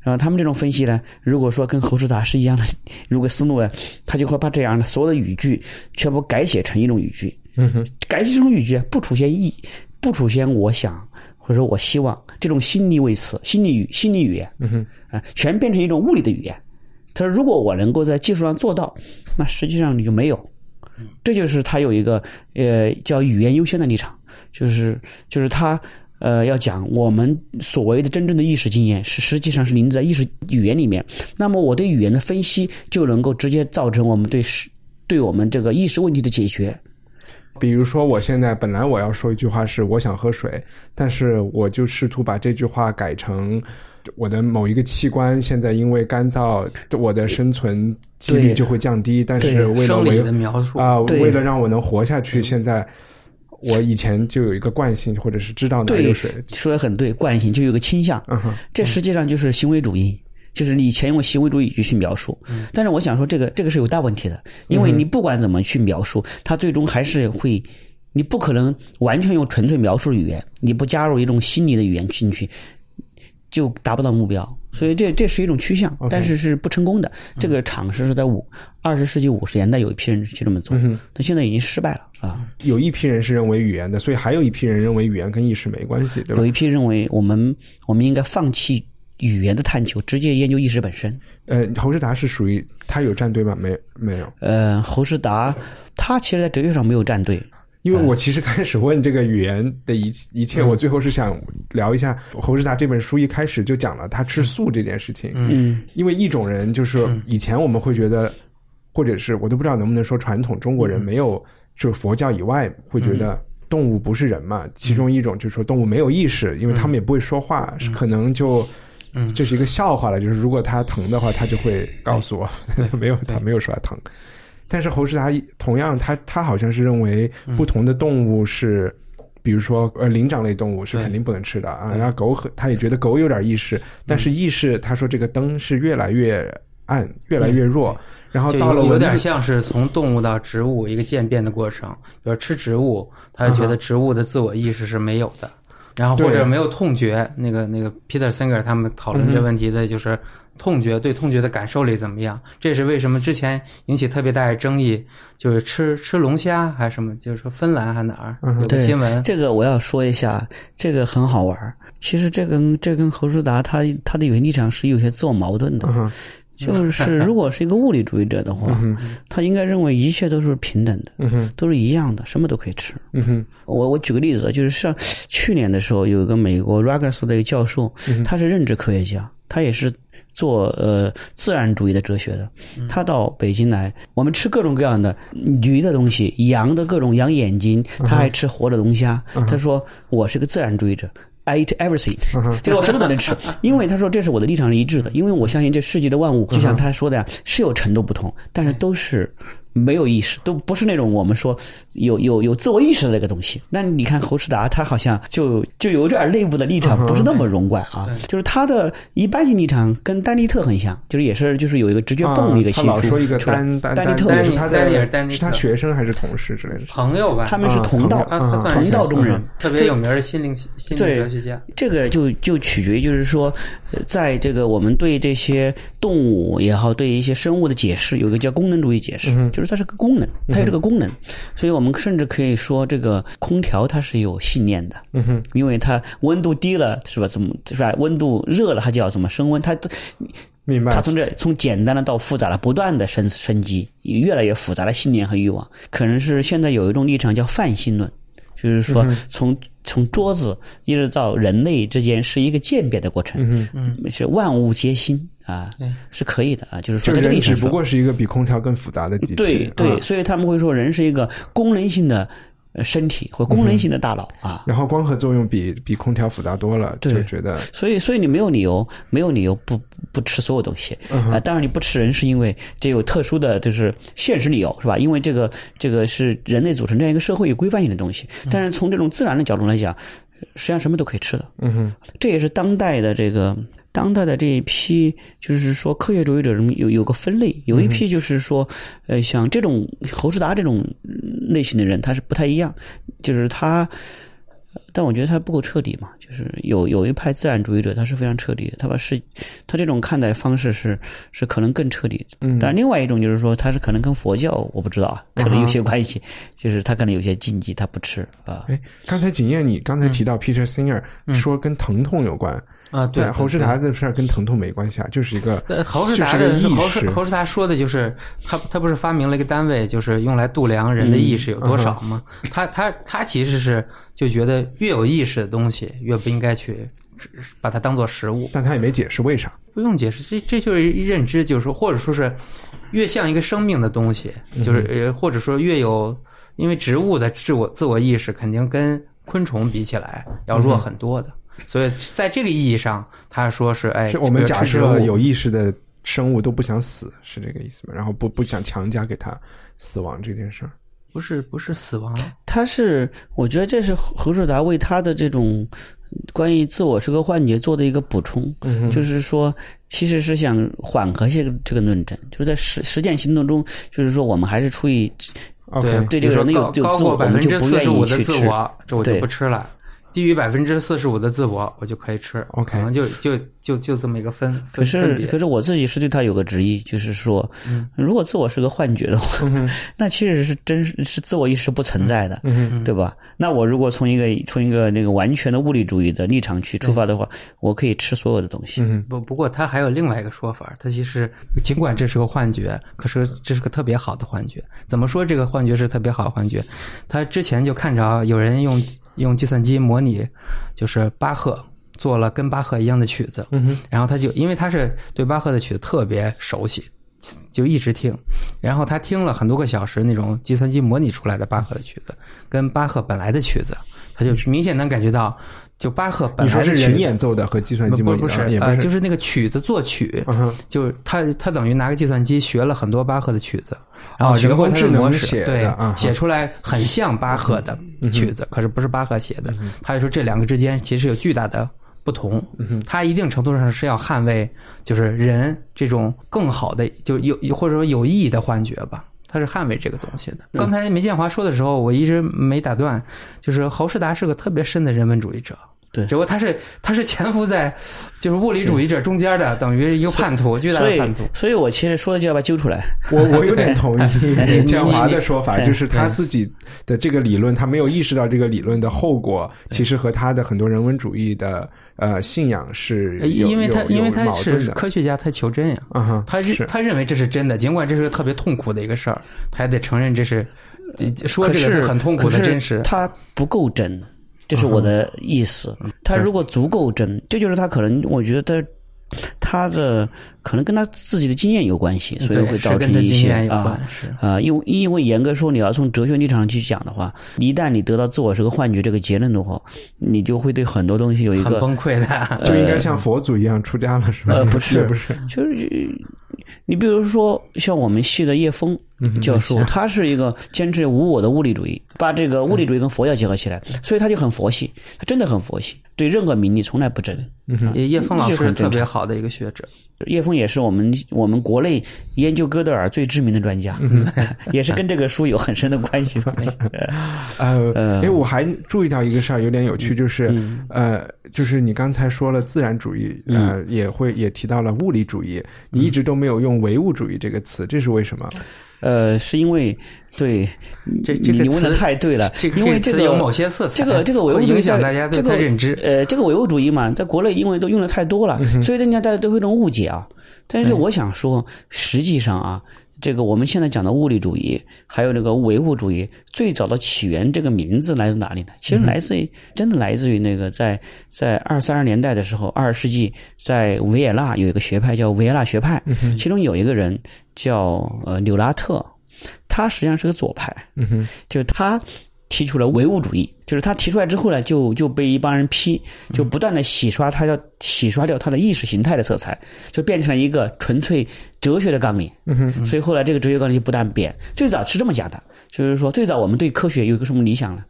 然后他们这种分析呢，如果说跟侯世达是一样的，如果思路呢，他就会把这样的所有的语句全部改写成一种语句。嗯哼改写成语句不出现意，不出现我想或者说我希望这种心理位词、心理语、心理语言，嗯哼啊，全变成一种物理的语言。他说，如果我能够在技术上做到，那实际上你就没有。这就是他有一个呃叫语言优先的立场，就是就是他呃要讲我们所谓的真正的意识经验是实际上是临在意识语言里面。那么我对语言的分析就能够直接造成我们对是对我们这个意识问题的解决。比如说，我现在本来我要说一句话是我想喝水，但是我就试图把这句话改成我的某一个器官现在因为干燥，我的生存几率就会降低。但是为了描述。为了让我能活下去，现在我以前就有一个惯性，或者是知道哪对有水。说的很对，惯性就有个倾向，嗯，这实际上就是行为主义，就是你以前用行为主义语句去描述。但是我想说，这个这个是有大问题的，因为你不管怎么去描述，它最终还是会，你不可能完全用纯粹描述语言，你不加入一种心理的语言进去，就达不到目标。所以这这是一种趋向，但是是不成功的。这个尝试是在五二十世纪五十年代有一批人去这么做，但现在已经失败了啊。有一批人是认为语言的，所以还有一批人认为语言跟意识没关系，对吧有？一批认为我们我们应该放弃语言的探求，直接研究意识本身。呃，侯世达是属于他有站队吗？没，没有。呃，侯世达他其实在哲学上没有站队，因为我其实开始问这个语言的一一切，我最后是想聊一下侯世达这本书一开始就讲了他吃素这件事情。嗯，因为一种人就是说以前我们会觉得，或者是我都不知道能不能说传统中国人没有，就佛教以外会觉得动物不是人嘛。其中一种就是说动物没有意识，因为他们也不会说话，是可能就。这是一个笑话了，就是如果他疼的话，他就会告诉我，没有，他没有说他疼。但是侯世达同样，他他好像是认为不同的动物是，比如说呃灵长类动物是肯定不能吃的啊。然后狗很他也觉得狗有点意识，但是意识他说这个灯是越来越暗，越来越弱。然后到了有点像是从动物到植物一个渐变的过程。比如吃植物，他就觉得植物的自我意识是没有的，然后或者没有痛觉。那个那个 Peter Singer 他们讨论这问题的就是痛觉对痛觉的感受力怎么样？这也是为什么之前引起特别大的争议，就是吃吃龙虾还是什么，就是说芬兰还哪儿有个新闻，这个我要说一下，这个很好玩儿。其实这跟这跟侯世达他他的有些立场是有些自我矛盾的。嗯就是 如果是一个物理主义者的话，他应该认为一切都是平等的，都是一样的，什么都可以吃。我我举个例子，就是像去年的时候，有一个美国 Rutgers 的一个教授，他是认知科学家，他也是做呃自然主义的哲学的。他到北京来，我们吃各种各样的驴的东西，羊的各种羊眼睛，他还吃活的龙虾。他说我是个自然主义者。I eat everything，就是我什么都能吃，因为他说这是我的立场是一致的，因为我相信这世界的万物，就像他说的呀，是有程度不同，但是都是没有意识，都不是那种我们说有有有自我意识的那个东西。那你看侯世达，他好像就就有点内部的立场不是那么容贯啊，就是他的一般性立场跟丹尼特很像，就是也是就是有一个直觉泵一个系数他老说一个丹丹丹尼特丹是。他丹尼尔的丹尼特。是他学生还是？同事之类的？朋友吧，他们是同道，他他算同道中人。特别有名的心灵心灵对哲学家。这个就就取决于，就是说，呃在这个我们对这些动物也好，对一些生物的解释，有一个叫功能主义解释，就是它是个功能，它有这个功能，所以我们甚至可以说，这个空调它是有信念的，嗯哼，因为它温度低了是吧？怎么是吧？温度热了，它就要怎么升温？它明白它。从这从简单的到复杂的，不断的升升级，越来越复杂的信念和欲望，可能是现在有一种立场叫泛性论，就是说从、从桌子一直到人类之间是一个渐变的过程，嗯嗯，是万物皆新啊对，是可以的啊，就是说人只不过是一个比空调更复杂的机器。对对，啊所以他们会说人是一个功能性的呃身体或功能性的大脑啊，然后光合作用比比空调复杂多了，对。就觉得所以，所以你没有理由，没有理由不不吃所有东西啊、当然，你不吃人是因为这有特殊的就是现实理由，是吧？因为这个这个是人类组成这样一个社会有规范性的东西。但是从这种自然的角度来讲，实际上什么都可以吃的。嗯哼，这也是当代的这个当代的这一批，就是说科学主义者中有有个分类，有一批就是说，呃，像这种侯世达这种嗯类型的人，他是不太一样，就是他。但我觉得他不够彻底嘛，就是有有一派自然主义者，他是非常彻底的，他把世，他这种看待方式是是可能更彻底。嗯但另外一种就是说，他是可能跟佛教我不知道啊，可能有些关系，就是他可能有些禁忌他不吃啊。哎，刚才景燕，你刚才嗯提到 Peter Singer 说跟疼痛有关，啊，对，侯世达的事儿跟疼痛没关系啊，就是一个呃，侯世达的意识侯世，侯世达说的就是他他不是发明了一个单位，就是用来度量人的意识有多少吗？他他他其实是就觉得越有意识的东西越不应该去把它当做食物，但他也没解释为啥。不用解释，这这就是认知，就是说或者说是越像一个生命的东西，就是呃或者说越有，因为植物的自我自我意识肯定跟昆虫比起来要弱很多的。所以在这个意义上，他说是哎，是我们假设有意识的生物都不想死，是这个意思吗？然后不不想强加给他死亡这件事儿。不是不是死亡，他是，我觉得这是何树达为他的这种关于自我是个幻觉做的一个补充，嗯就是说，其实是想缓和这个这个论证，就是在实实践行动中，就是说我们还是出于对比如说这个人有高高有自我过百分之我们就不愿四十五的意去吃自我，这我就不吃了。低于百分之四十五的自我，我就可以吃。OK 可能就就就就这么一个分可是，可是我自己是对他有个质疑，就是说，嗯如果自我是个幻觉的话，那其实是真是是自我意识不存在的，嗯对吧？那我如果从一个从一个那个完全的物理主义的立场去出发的话，我可以吃所有的东西。嗯不不过他还有另外一个说法，他其实尽管这是个幻觉，可是这是个特别好的幻觉。怎么说这个幻觉是特别好的幻觉？他之前就看着有人用用计算机模拟，就是巴赫做了跟巴赫一样的曲子，嗯然后他就因为他是对巴赫的曲子特别熟悉，就一直听，然后他听了很多个小时那种计算机模拟出来的巴赫的曲子，跟巴赫本来的曲子，他就明显能感觉到，就巴赫本你说是人来的曲子。演奏的和计算机模拟呃，就是那个曲子作曲，嗯就是他他等于拿个计算机学了很多巴赫的曲子，然后哦学过智能他的模式，写的对写出来很像巴赫的曲子，可是不是巴赫写的。他就说这两个之间其实有巨大的不同，他一定程度上是要捍卫就是人这种更好的就有或者说有意义的幻觉吧。他是捍卫这个东西的。刚才梅建华说的时候，我一直没打断，就是侯世达是个特别深的人文主义者。对只不过他是他是潜伏在 就是物理主义者中间的，等于一个叛徒，巨大所以的叛徒。，所以我其实说的就要把它揪出来。我我有点同意 建华的说法，就是他自己的这个理论，他没有意识到这个理论的后果，其实和他的很多人文主义的呃信仰是因为他有因为他是有矛盾的。科学家，他求真呀。啊，他认他认为这是真的，尽管这是个特别痛苦的一个事儿，他也得承认这是说这个是很痛苦的真实。他不够真，这是我的意思。他如果足够真，这就是他可能，我觉得他他的可能跟他自己的经验有关系，所以会造是跟他成一些经验有关啊。是啊，因为因为严格说，你要从哲学立场上去讲的话，一旦你得到自我是个幻觉这个结论的话，你就会对很多东西有一个崩溃的。就应该像佛祖一样出家了，是吧？呃不是 不是，就是你比如说像我们系的叶枫，教授，他是一个坚持无我的物理主义，把这个物理主义跟佛教结合起来，所以他就很佛系，他真的很佛系，对任何名利从来不争。叶叶峰老师特这很正常。别好的一个学者，叶枫也是我们我们国内研究哥德尔最知名的专家，也是跟这个书有很深的关系。呃，呃哎，我还注意到一个事儿，有点有趣，就是、嗯。呃，就是你刚才说了自然主义，呃，也会也提到了物理主义，你一直都没有用唯物主义这个词，这是为什么？呃，是因为对这这个你问的太对了，这个因为这个有某些色彩这个这个唯物会影响大家对这个它认知呃，这个唯物主义嘛，在国内因为都用的太多了，所以人家大家都会有一种误解啊。但是我想说，实际上啊，这个我们现在讲的物理主义，还有这个唯物主义，最早的起源这个名字来自哪里呢？其实来自于、真的来自于那个在在二三十年代的时候，二十世纪在维也纳有一个学派叫维也纳学派，其中有一个人叫呃纽拉特，他实际上是个左派，就是他提出了唯物主义，就是他提出来之后呢，就就被一帮人批，就不断的洗刷他要洗刷掉他的意识形态的色彩，就变成了一个纯粹哲学的纲领。嗯哼，所以后来这个哲学纲领就不断变。最早是这么讲的，就是说最早我们对科学有一个什么理想呢？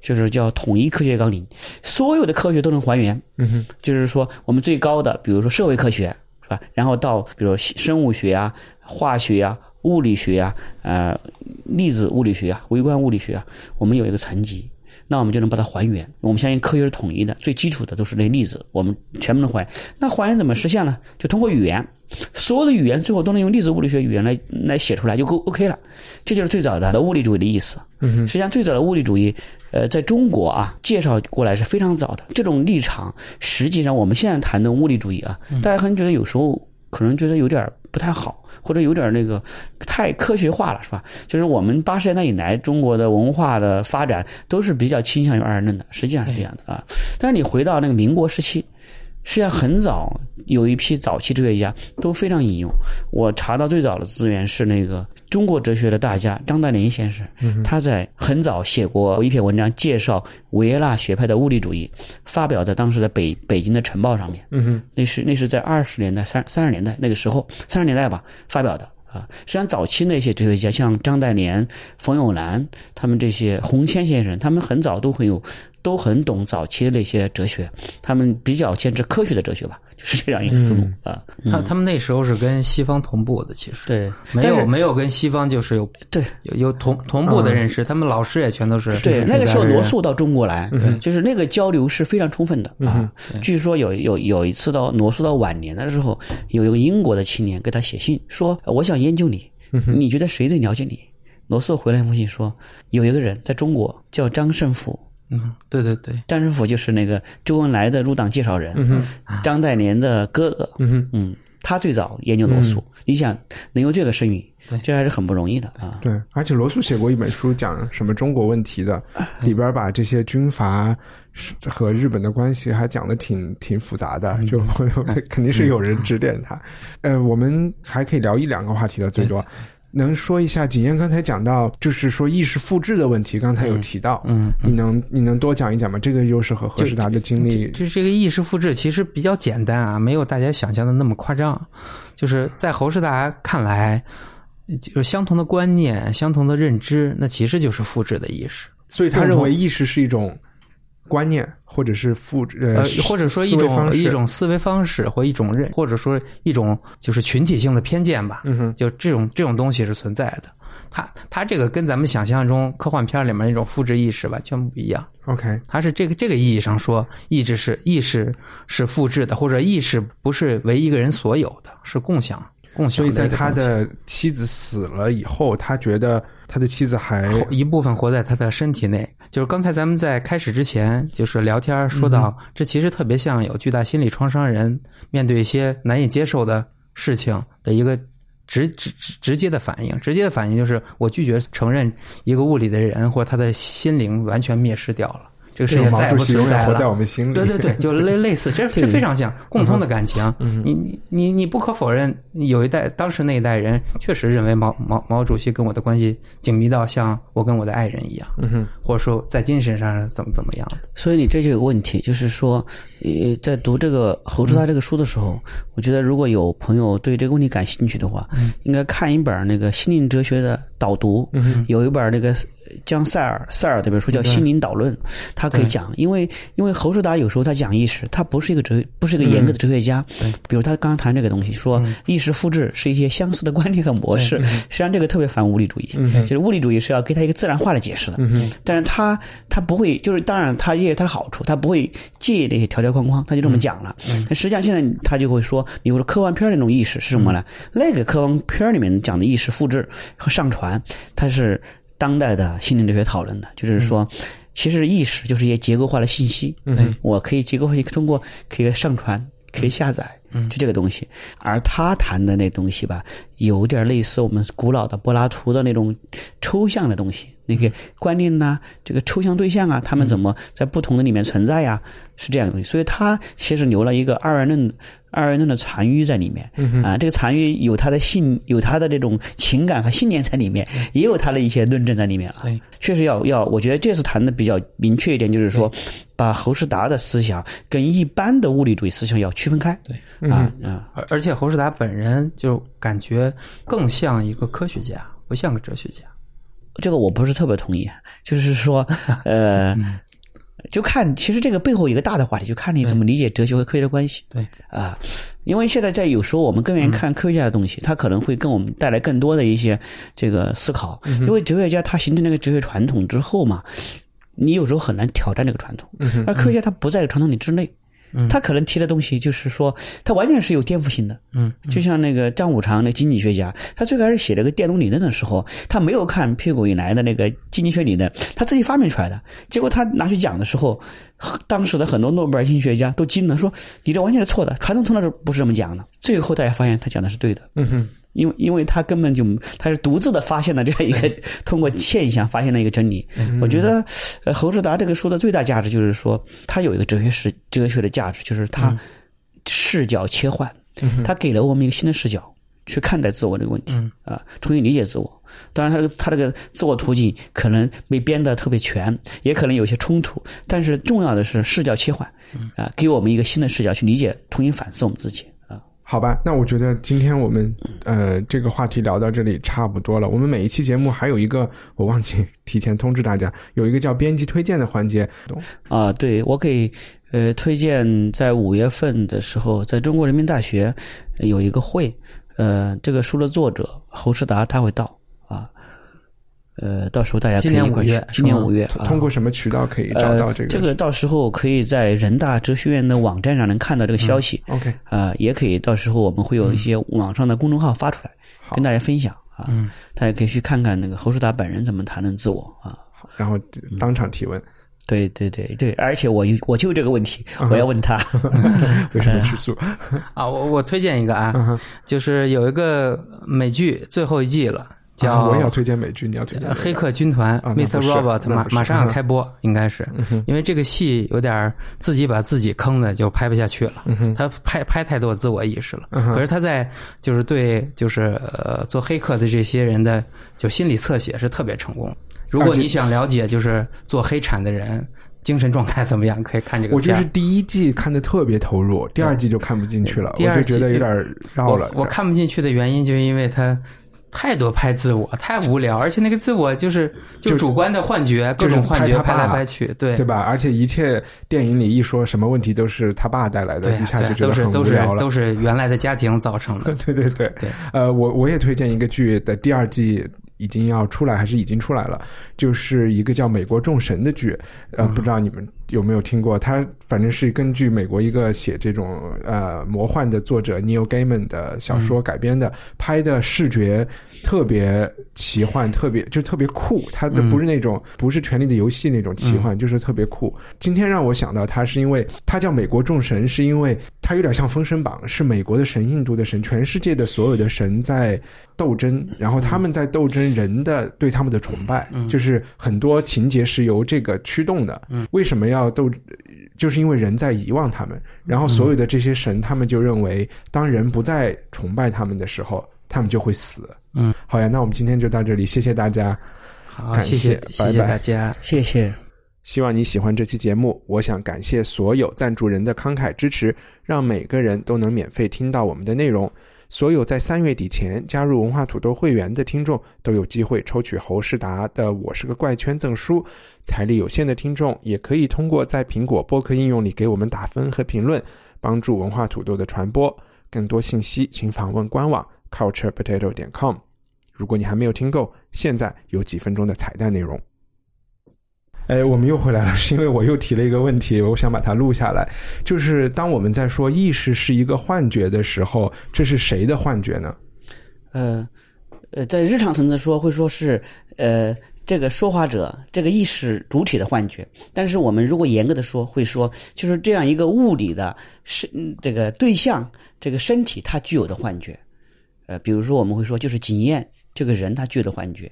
就是叫统一科学纲领，所有的科学都能还原。嗯哼，就是说我们最高的，比如说社会科学，是吧？然后到比如说生物学啊、化学啊、物理学啊、呃粒子物理学啊、微观物理学啊，我们有一个层级，那我们就能把它还原。我们相信科学是统一的，最基础的都是那粒子，我们全部能还原。那还原怎么实现呢？就通过语言，所有的语言最后都能用粒子物理学语言来来写出来，就够 OK 了。这就是最早的物理主义的意思。嗯实际上，最早的物理主义，呃，在中国啊，介绍过来是非常早的。这种立场，实际上我们现在谈的物理主义啊，大家可能觉得有时候可能觉得有点不太好，或者有点那个太科学化了，是吧？就是我们八十年代以来，中国的文化的发展都是比较倾向于二元论的，实际上是这样的啊。但是你回到那个民国时期，实际上很早有一批早期哲学家都非常引用。我查到最早的资源是那个中国哲学的大家张岱年先生，他在很早写过一篇文章介绍维也纳学派的物理主义，发表在当时的北北京的晨报上面。嗯哼，那是那是在二十年代三三十年代那个时候，三十年代吧发表的啊。实际上早期那些哲学家，像张岱年、冯友兰，他们这些洪谦先生，他们很早都很有都很懂早期的那些哲学，他们比较坚持科学的哲学吧，就是这样一个思路、啊。他他们那时候是跟西方同步的，其实。对，没有没有跟西方就是有对。有有同同步的认识，他们老师也全都是对，那个时候罗罗素到中国来，就是那个交流是非常充分的啊。据说有有有一次到罗素到晚年的时候，有一个英国的青年给他写信说：“呃我想研究你，你觉得谁最了解你？”罗素回来一封信说：“有一个人在中国叫张胜甫，嗯，对对对，张胜甫就是那个周恩来的入党介绍人，张岱年的哥哥。嗯嗯，他最早研究罗素，你想能有这个声誉，这还是很不容易的啊。对，而且罗素写过一本书讲什么中国问题的，里边把这些军阀和日本的关系还讲的挺挺复杂的，就 肯定是有人指点他。呃，我们还可以聊一两个话题的，最多。能说一下景燕刚才讲到，就是说意识复制的问题，刚才有提到，嗯，你能你能多讲一讲吗？这个又是和何世达的经历，就是这个意识复制其实比较简单啊，没有大家想象的那么夸张。就是在侯世达看来，就是相同的观念、相同的认知，那其实就是复制的意识。所以他认为意识是一种观念，或者是复制呃，或者说一种一种思维方式或一种认，或者说一种就是群体性的偏见吧。嗯哼，就这种这种东西是存在的。它它这个跟咱们想象中科幻片里面那种复制意识完全不一样。OK，它是这个这个意义上说，意志是意识是复制的，或者意识不是为一个人所有的，是共享共享所以在。他的妻子死了以后，他觉得他的妻子还一部分活在他的身体内，就是刚才咱们在开始之前，就是聊天说到，这其实特别像有巨大心理创伤人面对一些难以接受的事情的一个直直直直接的反应。直接的反应就是我拒绝承认一个物理的人或他的心灵完全灭失掉了，这个世界毛主再也不存在了。们心里。对对对，就 类类似，这这非常像共通的感情。嗯你你你你不可否认，有一代当时那一代人确实认为毛毛毛主席跟我的关系紧密到像我跟我的爱人一样，嗯哼，或者说在精神上怎么怎么样的。所以你这就有个问题，就是说，呃，在读这个侯志达这个书的时候，我觉得如果有朋友对这个问题感兴趣的话，应该看一本那个心灵哲学的导读，有一本那个江塞尔塞尔这本书叫《心灵导论》，他可以讲，因为因为侯世达有时候他讲意识，他不是一个哲不是一个严格的哲学家，比如他刚刚谈这个东西，说意识复制是一些相似的观念和模式，实际上这个特别反物理主义，就是物理主义是要给他一个自然化的解释的，但是他他不会，就是当然他也有他的好处，他不会介意那些条条框框，他就这么讲了。但实际上现在他就会说，你说科幻片那种意识是什么呢？那个科幻片里面讲的意识复制和上传，它是当代的心理哲学讨论的，就是说。其实意识就是一些结构化的信息，嗯我可以结构化地通过可以上传，可以下载，就这个东西。而他谈的那东西吧，有点类似我们古老的柏拉图的那种抽象的东西，那个观念呐、这个抽象对象啊，他们怎么在不同的里面存在呀、是这样的东西。所以他其实留了一个二元论、二元论的残余在里面。啊，这个残余有他的信，有他的这种情感和信念在里面，也有他的一些论证在里面啊。对，确实要要，我觉得这次谈的比较明确一点，就是说，把侯世达的思想跟一般的物理主义思想要区分开。对，啊啊，而而且侯世达本人就感觉更像一个科学家，不像个哲学家。这个我不是特别同意，就是说，呃，就看其实这个背后一个大的话题，就看你怎么理解哲学和科学的关系。对啊，因为现在在有时候我们更愿意看科学家的东西，他可能会跟我们带来更多的一些这个思考。因为哲学家他形成那个哲学传统之后嘛，你有时候很难挑战这个传统，而科学家他不在这个传统里之内。他可能提的东西就是说，他完全是有颠覆性的。嗯，就像那个张五常那经济学家，他最开始写这个电动理论的时候，他没有看屁股以来的那个经济学理论，他自己发明出来的。结果他拿去讲的时候，当时的很多诺贝尔经济学家都惊了，说你这完全是错的，传统从来都不是这么讲的。最后大家发现他讲的是对的。嗯哼，因为因为他根本就他是独自的发现了这样一个 通过现象发现了一个真理。我觉得，呃，侯志达这个书的最大价值就是说，他有一个哲学史哲学的价值，就是他视角切换，他给了我们一个新的视角去看待自我这个问题啊，重新理解自我。当然，他这个他这个自我途径可能没编得特别全，也可能有些冲突，但是重要的是视角切换啊，给我们一个新的视角去理解，重新反思我们自己啊。好吧，那我觉得今天我们呃这个话题聊到这里差不多了。我们每一期节目还有一个我忘记提前通知大家，有一个叫编辑推荐的环节。啊，对，我给呃推荐在五月份的时候，在中国人民大学呃有一个会，呃，这个书的作者侯世达他会到啊，呃，到时候大家可以今年五月今年五月啊通过什么渠道可以找到这个？呃、这个到时候可以在人大哲学院的网站上能看到这个消息，OK，啊、也可以到时候我们会有一些网上的公众号发出来，好跟大家分享啊，嗯大家可以去看看那个侯世达本人怎么谈论自我啊。好，然后当场提问，对对对对，而且我有我就这个问题，我要问他。为什么吃素？啊，我我推荐一个啊，嗯就是有一个美剧最后一季了，叫啊我也要推荐美剧，你要推荐呃黑客军团 Mr. 不是 Robot 那不是马马上要嗯开播，应该是因为这个戏有点儿自己把自己坑的就拍不下去了，他拍拍太多自我意识了。可是他在就是对就是呃做黑客的这些人的就心理侧写是特别成功。如果你想了解就是做黑产的人精神状态怎么样，可以看这个我就。是第一季看的特别投入，第二季就看不进去了，我就第二季觉得有点绕了。我我看不进去的原因，就是因为他太多拍自我，太无聊，而且那个自我就是就就主观的幻觉，各种幻觉拍来拍去，对对吧？而且一切电影里一说什么问题都是他爸带来的，一下就，觉得很都是都是无聊了都。是原来的家庭造成的。对 对对，对呃，我我也推荐一个剧的第二季已经要出来，还是已经出来了，就是一个叫《美国众神》的剧，呃，不知道你们有没有听过？他反正是根据美国一个写这种呃魔幻的作者 Neil Gaiman 的小说改编的，拍的视觉特别奇幻，特别就特别酷。他的不是那种不是《权力的游戏》那种奇幻，就是特别酷。今天让我想到他，是因为他叫美国众神，是因为他有点像《封神榜》，是美国的神、印度的神，全世界的所有的神在斗争，然后他们在斗争人的对他们的崇拜，就是很多情节是由这个驱动的。为什么要斗？就是因为人在遗忘他们，然后所有的这些神，他们就认为，当人不再崇拜他们的时候，他们就会死。嗯，好呀，那我们今天就到这里，谢谢大家。好，感谢谢，拜拜谢谢大家。谢谢。希望你喜欢这期节目。我想感谢所有赞助人的慷慨支持，让每个人都能免费听到我们的内容。所有在三月底前加入文化土豆会员的听众都有机会抽取侯世达的《我是个怪圈》赠书。财力有限的听众也可以通过在苹果播客应用里给我们打分和评论，帮助文化土豆的传播。更多信息请访问官网 culturepotato 点 com。如果你还没有听够，现在有几分钟的彩蛋内容。哎，我们又回来了，是因为我又提了一个问题，我想把它录下来。就是当我们在说意识是一个幻觉的时候，这是谁的幻觉呢？呃，呃，在日常层次说，会说是呃这个说话者这个意识主体的幻觉。但是我们如果严格的说，会说就是这样一个物理的身这个对象这个身体它具有的幻觉。呃，比如说我们会说就是经验这个人他具有的幻觉。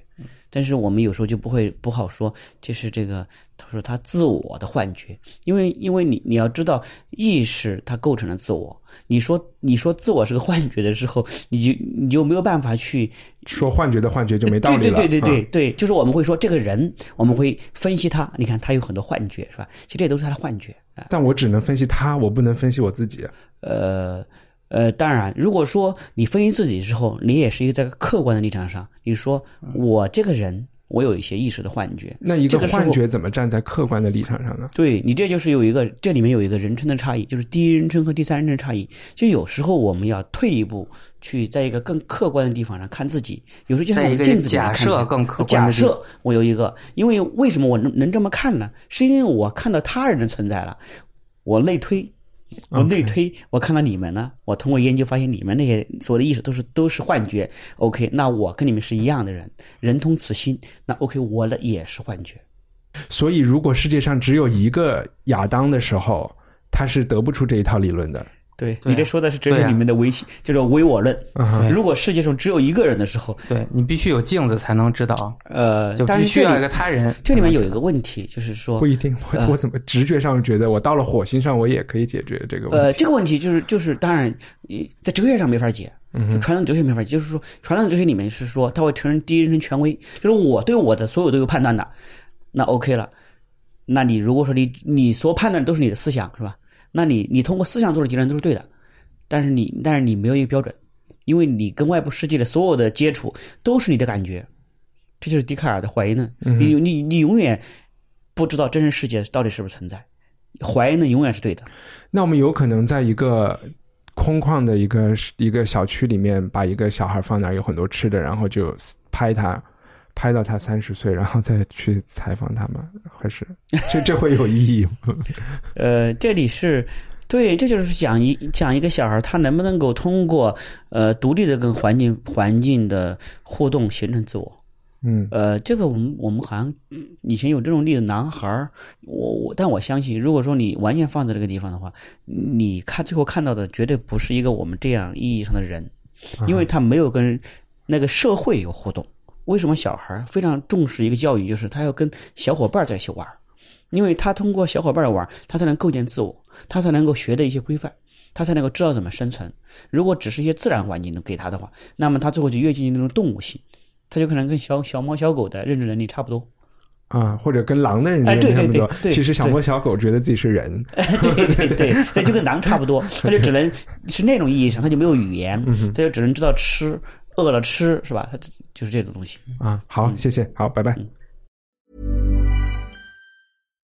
但是我们有时候就不会不好说，这是这个他说他自我的幻觉，因为因为你你要知道意识它构成了自我，你说你说自我是个幻觉的时候，你就你就没有办法去说幻觉的幻觉就没道理了。对对对对对啊对，就是我们会说这个人，我们会分析他，你看他有很多幻觉是吧？其实这都是他的幻觉啊。但我只能分析他，我不能分析我自己。呃呃，当然，如果说你分析自己之后，你也是一个在客观的立场上，你说我这个人，我有一些意识的幻觉，那一个幻觉怎么站在客观的立场上呢？对你这就是有一个，这里面有一个人称的差异，就是第一人称和第三人称差异。就有时候我们要退一步，去在一个更客观的地方上看自己。有时候就像在一个我们镜子里面假设更客观假设我有一个，因为为什么我能能这么看呢？是因为我看到他人的存在了，我类推。我内推我看到你们呢，我通过研究发现你们那些所有的意识都是都是幻觉。OK，那我跟你们是一样的人，人通此心。那 OK，我的也是幻觉。所以，如果世界上只有一个亚当的时候，他是得不出这一套理论的。对对你这说的是哲学里面的唯心，就是唯我论。如果世界上只有一个人的时候，对你必须有镜子才能知道，呃，就但是这里必须要一个他人。这里面有一个问题，就是说不，一定，我、呃我怎么直觉上觉得我到了火星上，我也可以解决这个问题。呃，这个问题就是就是，当然，你在哲学上没法解，就传统哲学没法解，就是说，传统哲学里面是说，他会承认第一人称权威，就是我对我的所有都有判断的，那 OK 了。那你如果说你你所判断的都是你的思想是吧？那你你通过思想做的结论都是对的，但是你但是你没有一个标准，因为你跟外部世界的所有的接触都是你的感觉，这就是笛卡尔的怀疑论。你你你永远不知道真实世界到底是不是存在，怀疑论永远是对的。那我们有可能在一个空旷的一个一个小区里面，把一个小孩放那儿，有很多吃的，然后就拍他，拍到他三十岁，然后再去采访他吗？还是这这会有意义吗？呃，这里是对，这就是讲一讲一个小孩他能不能够通过呃独立的跟环境环境的互动形成自我。嗯呃，这个我们我们好像以前有这种例子，男孩儿，我我，但我相信，如果说你完全放在这个地方的话，你看最后看到的绝对不是一个我们这样意义上的人，因为他没有跟那个社会有互动。为什么小孩非常重视一个教育，就是他要跟小伙伴在一起玩，因为他通过小伙伴玩，他才能构建自我，他才能够学的一些规范，他才能够知道怎么生存。如果只是一些自然环境能给他的话，那么他最后就越接近那种动物性。他就可能跟小小猫小狗的认知能力差不多。啊，或者跟狼的人哎对差不多。其实小猫小狗觉得自己是人。对对对，对，就跟狼差不多，他就只能是那种意义上，他就没有语言，他就只能知道吃，饿了吃，是吧？他就是这种东西。啊，好，谢谢，好，拜拜。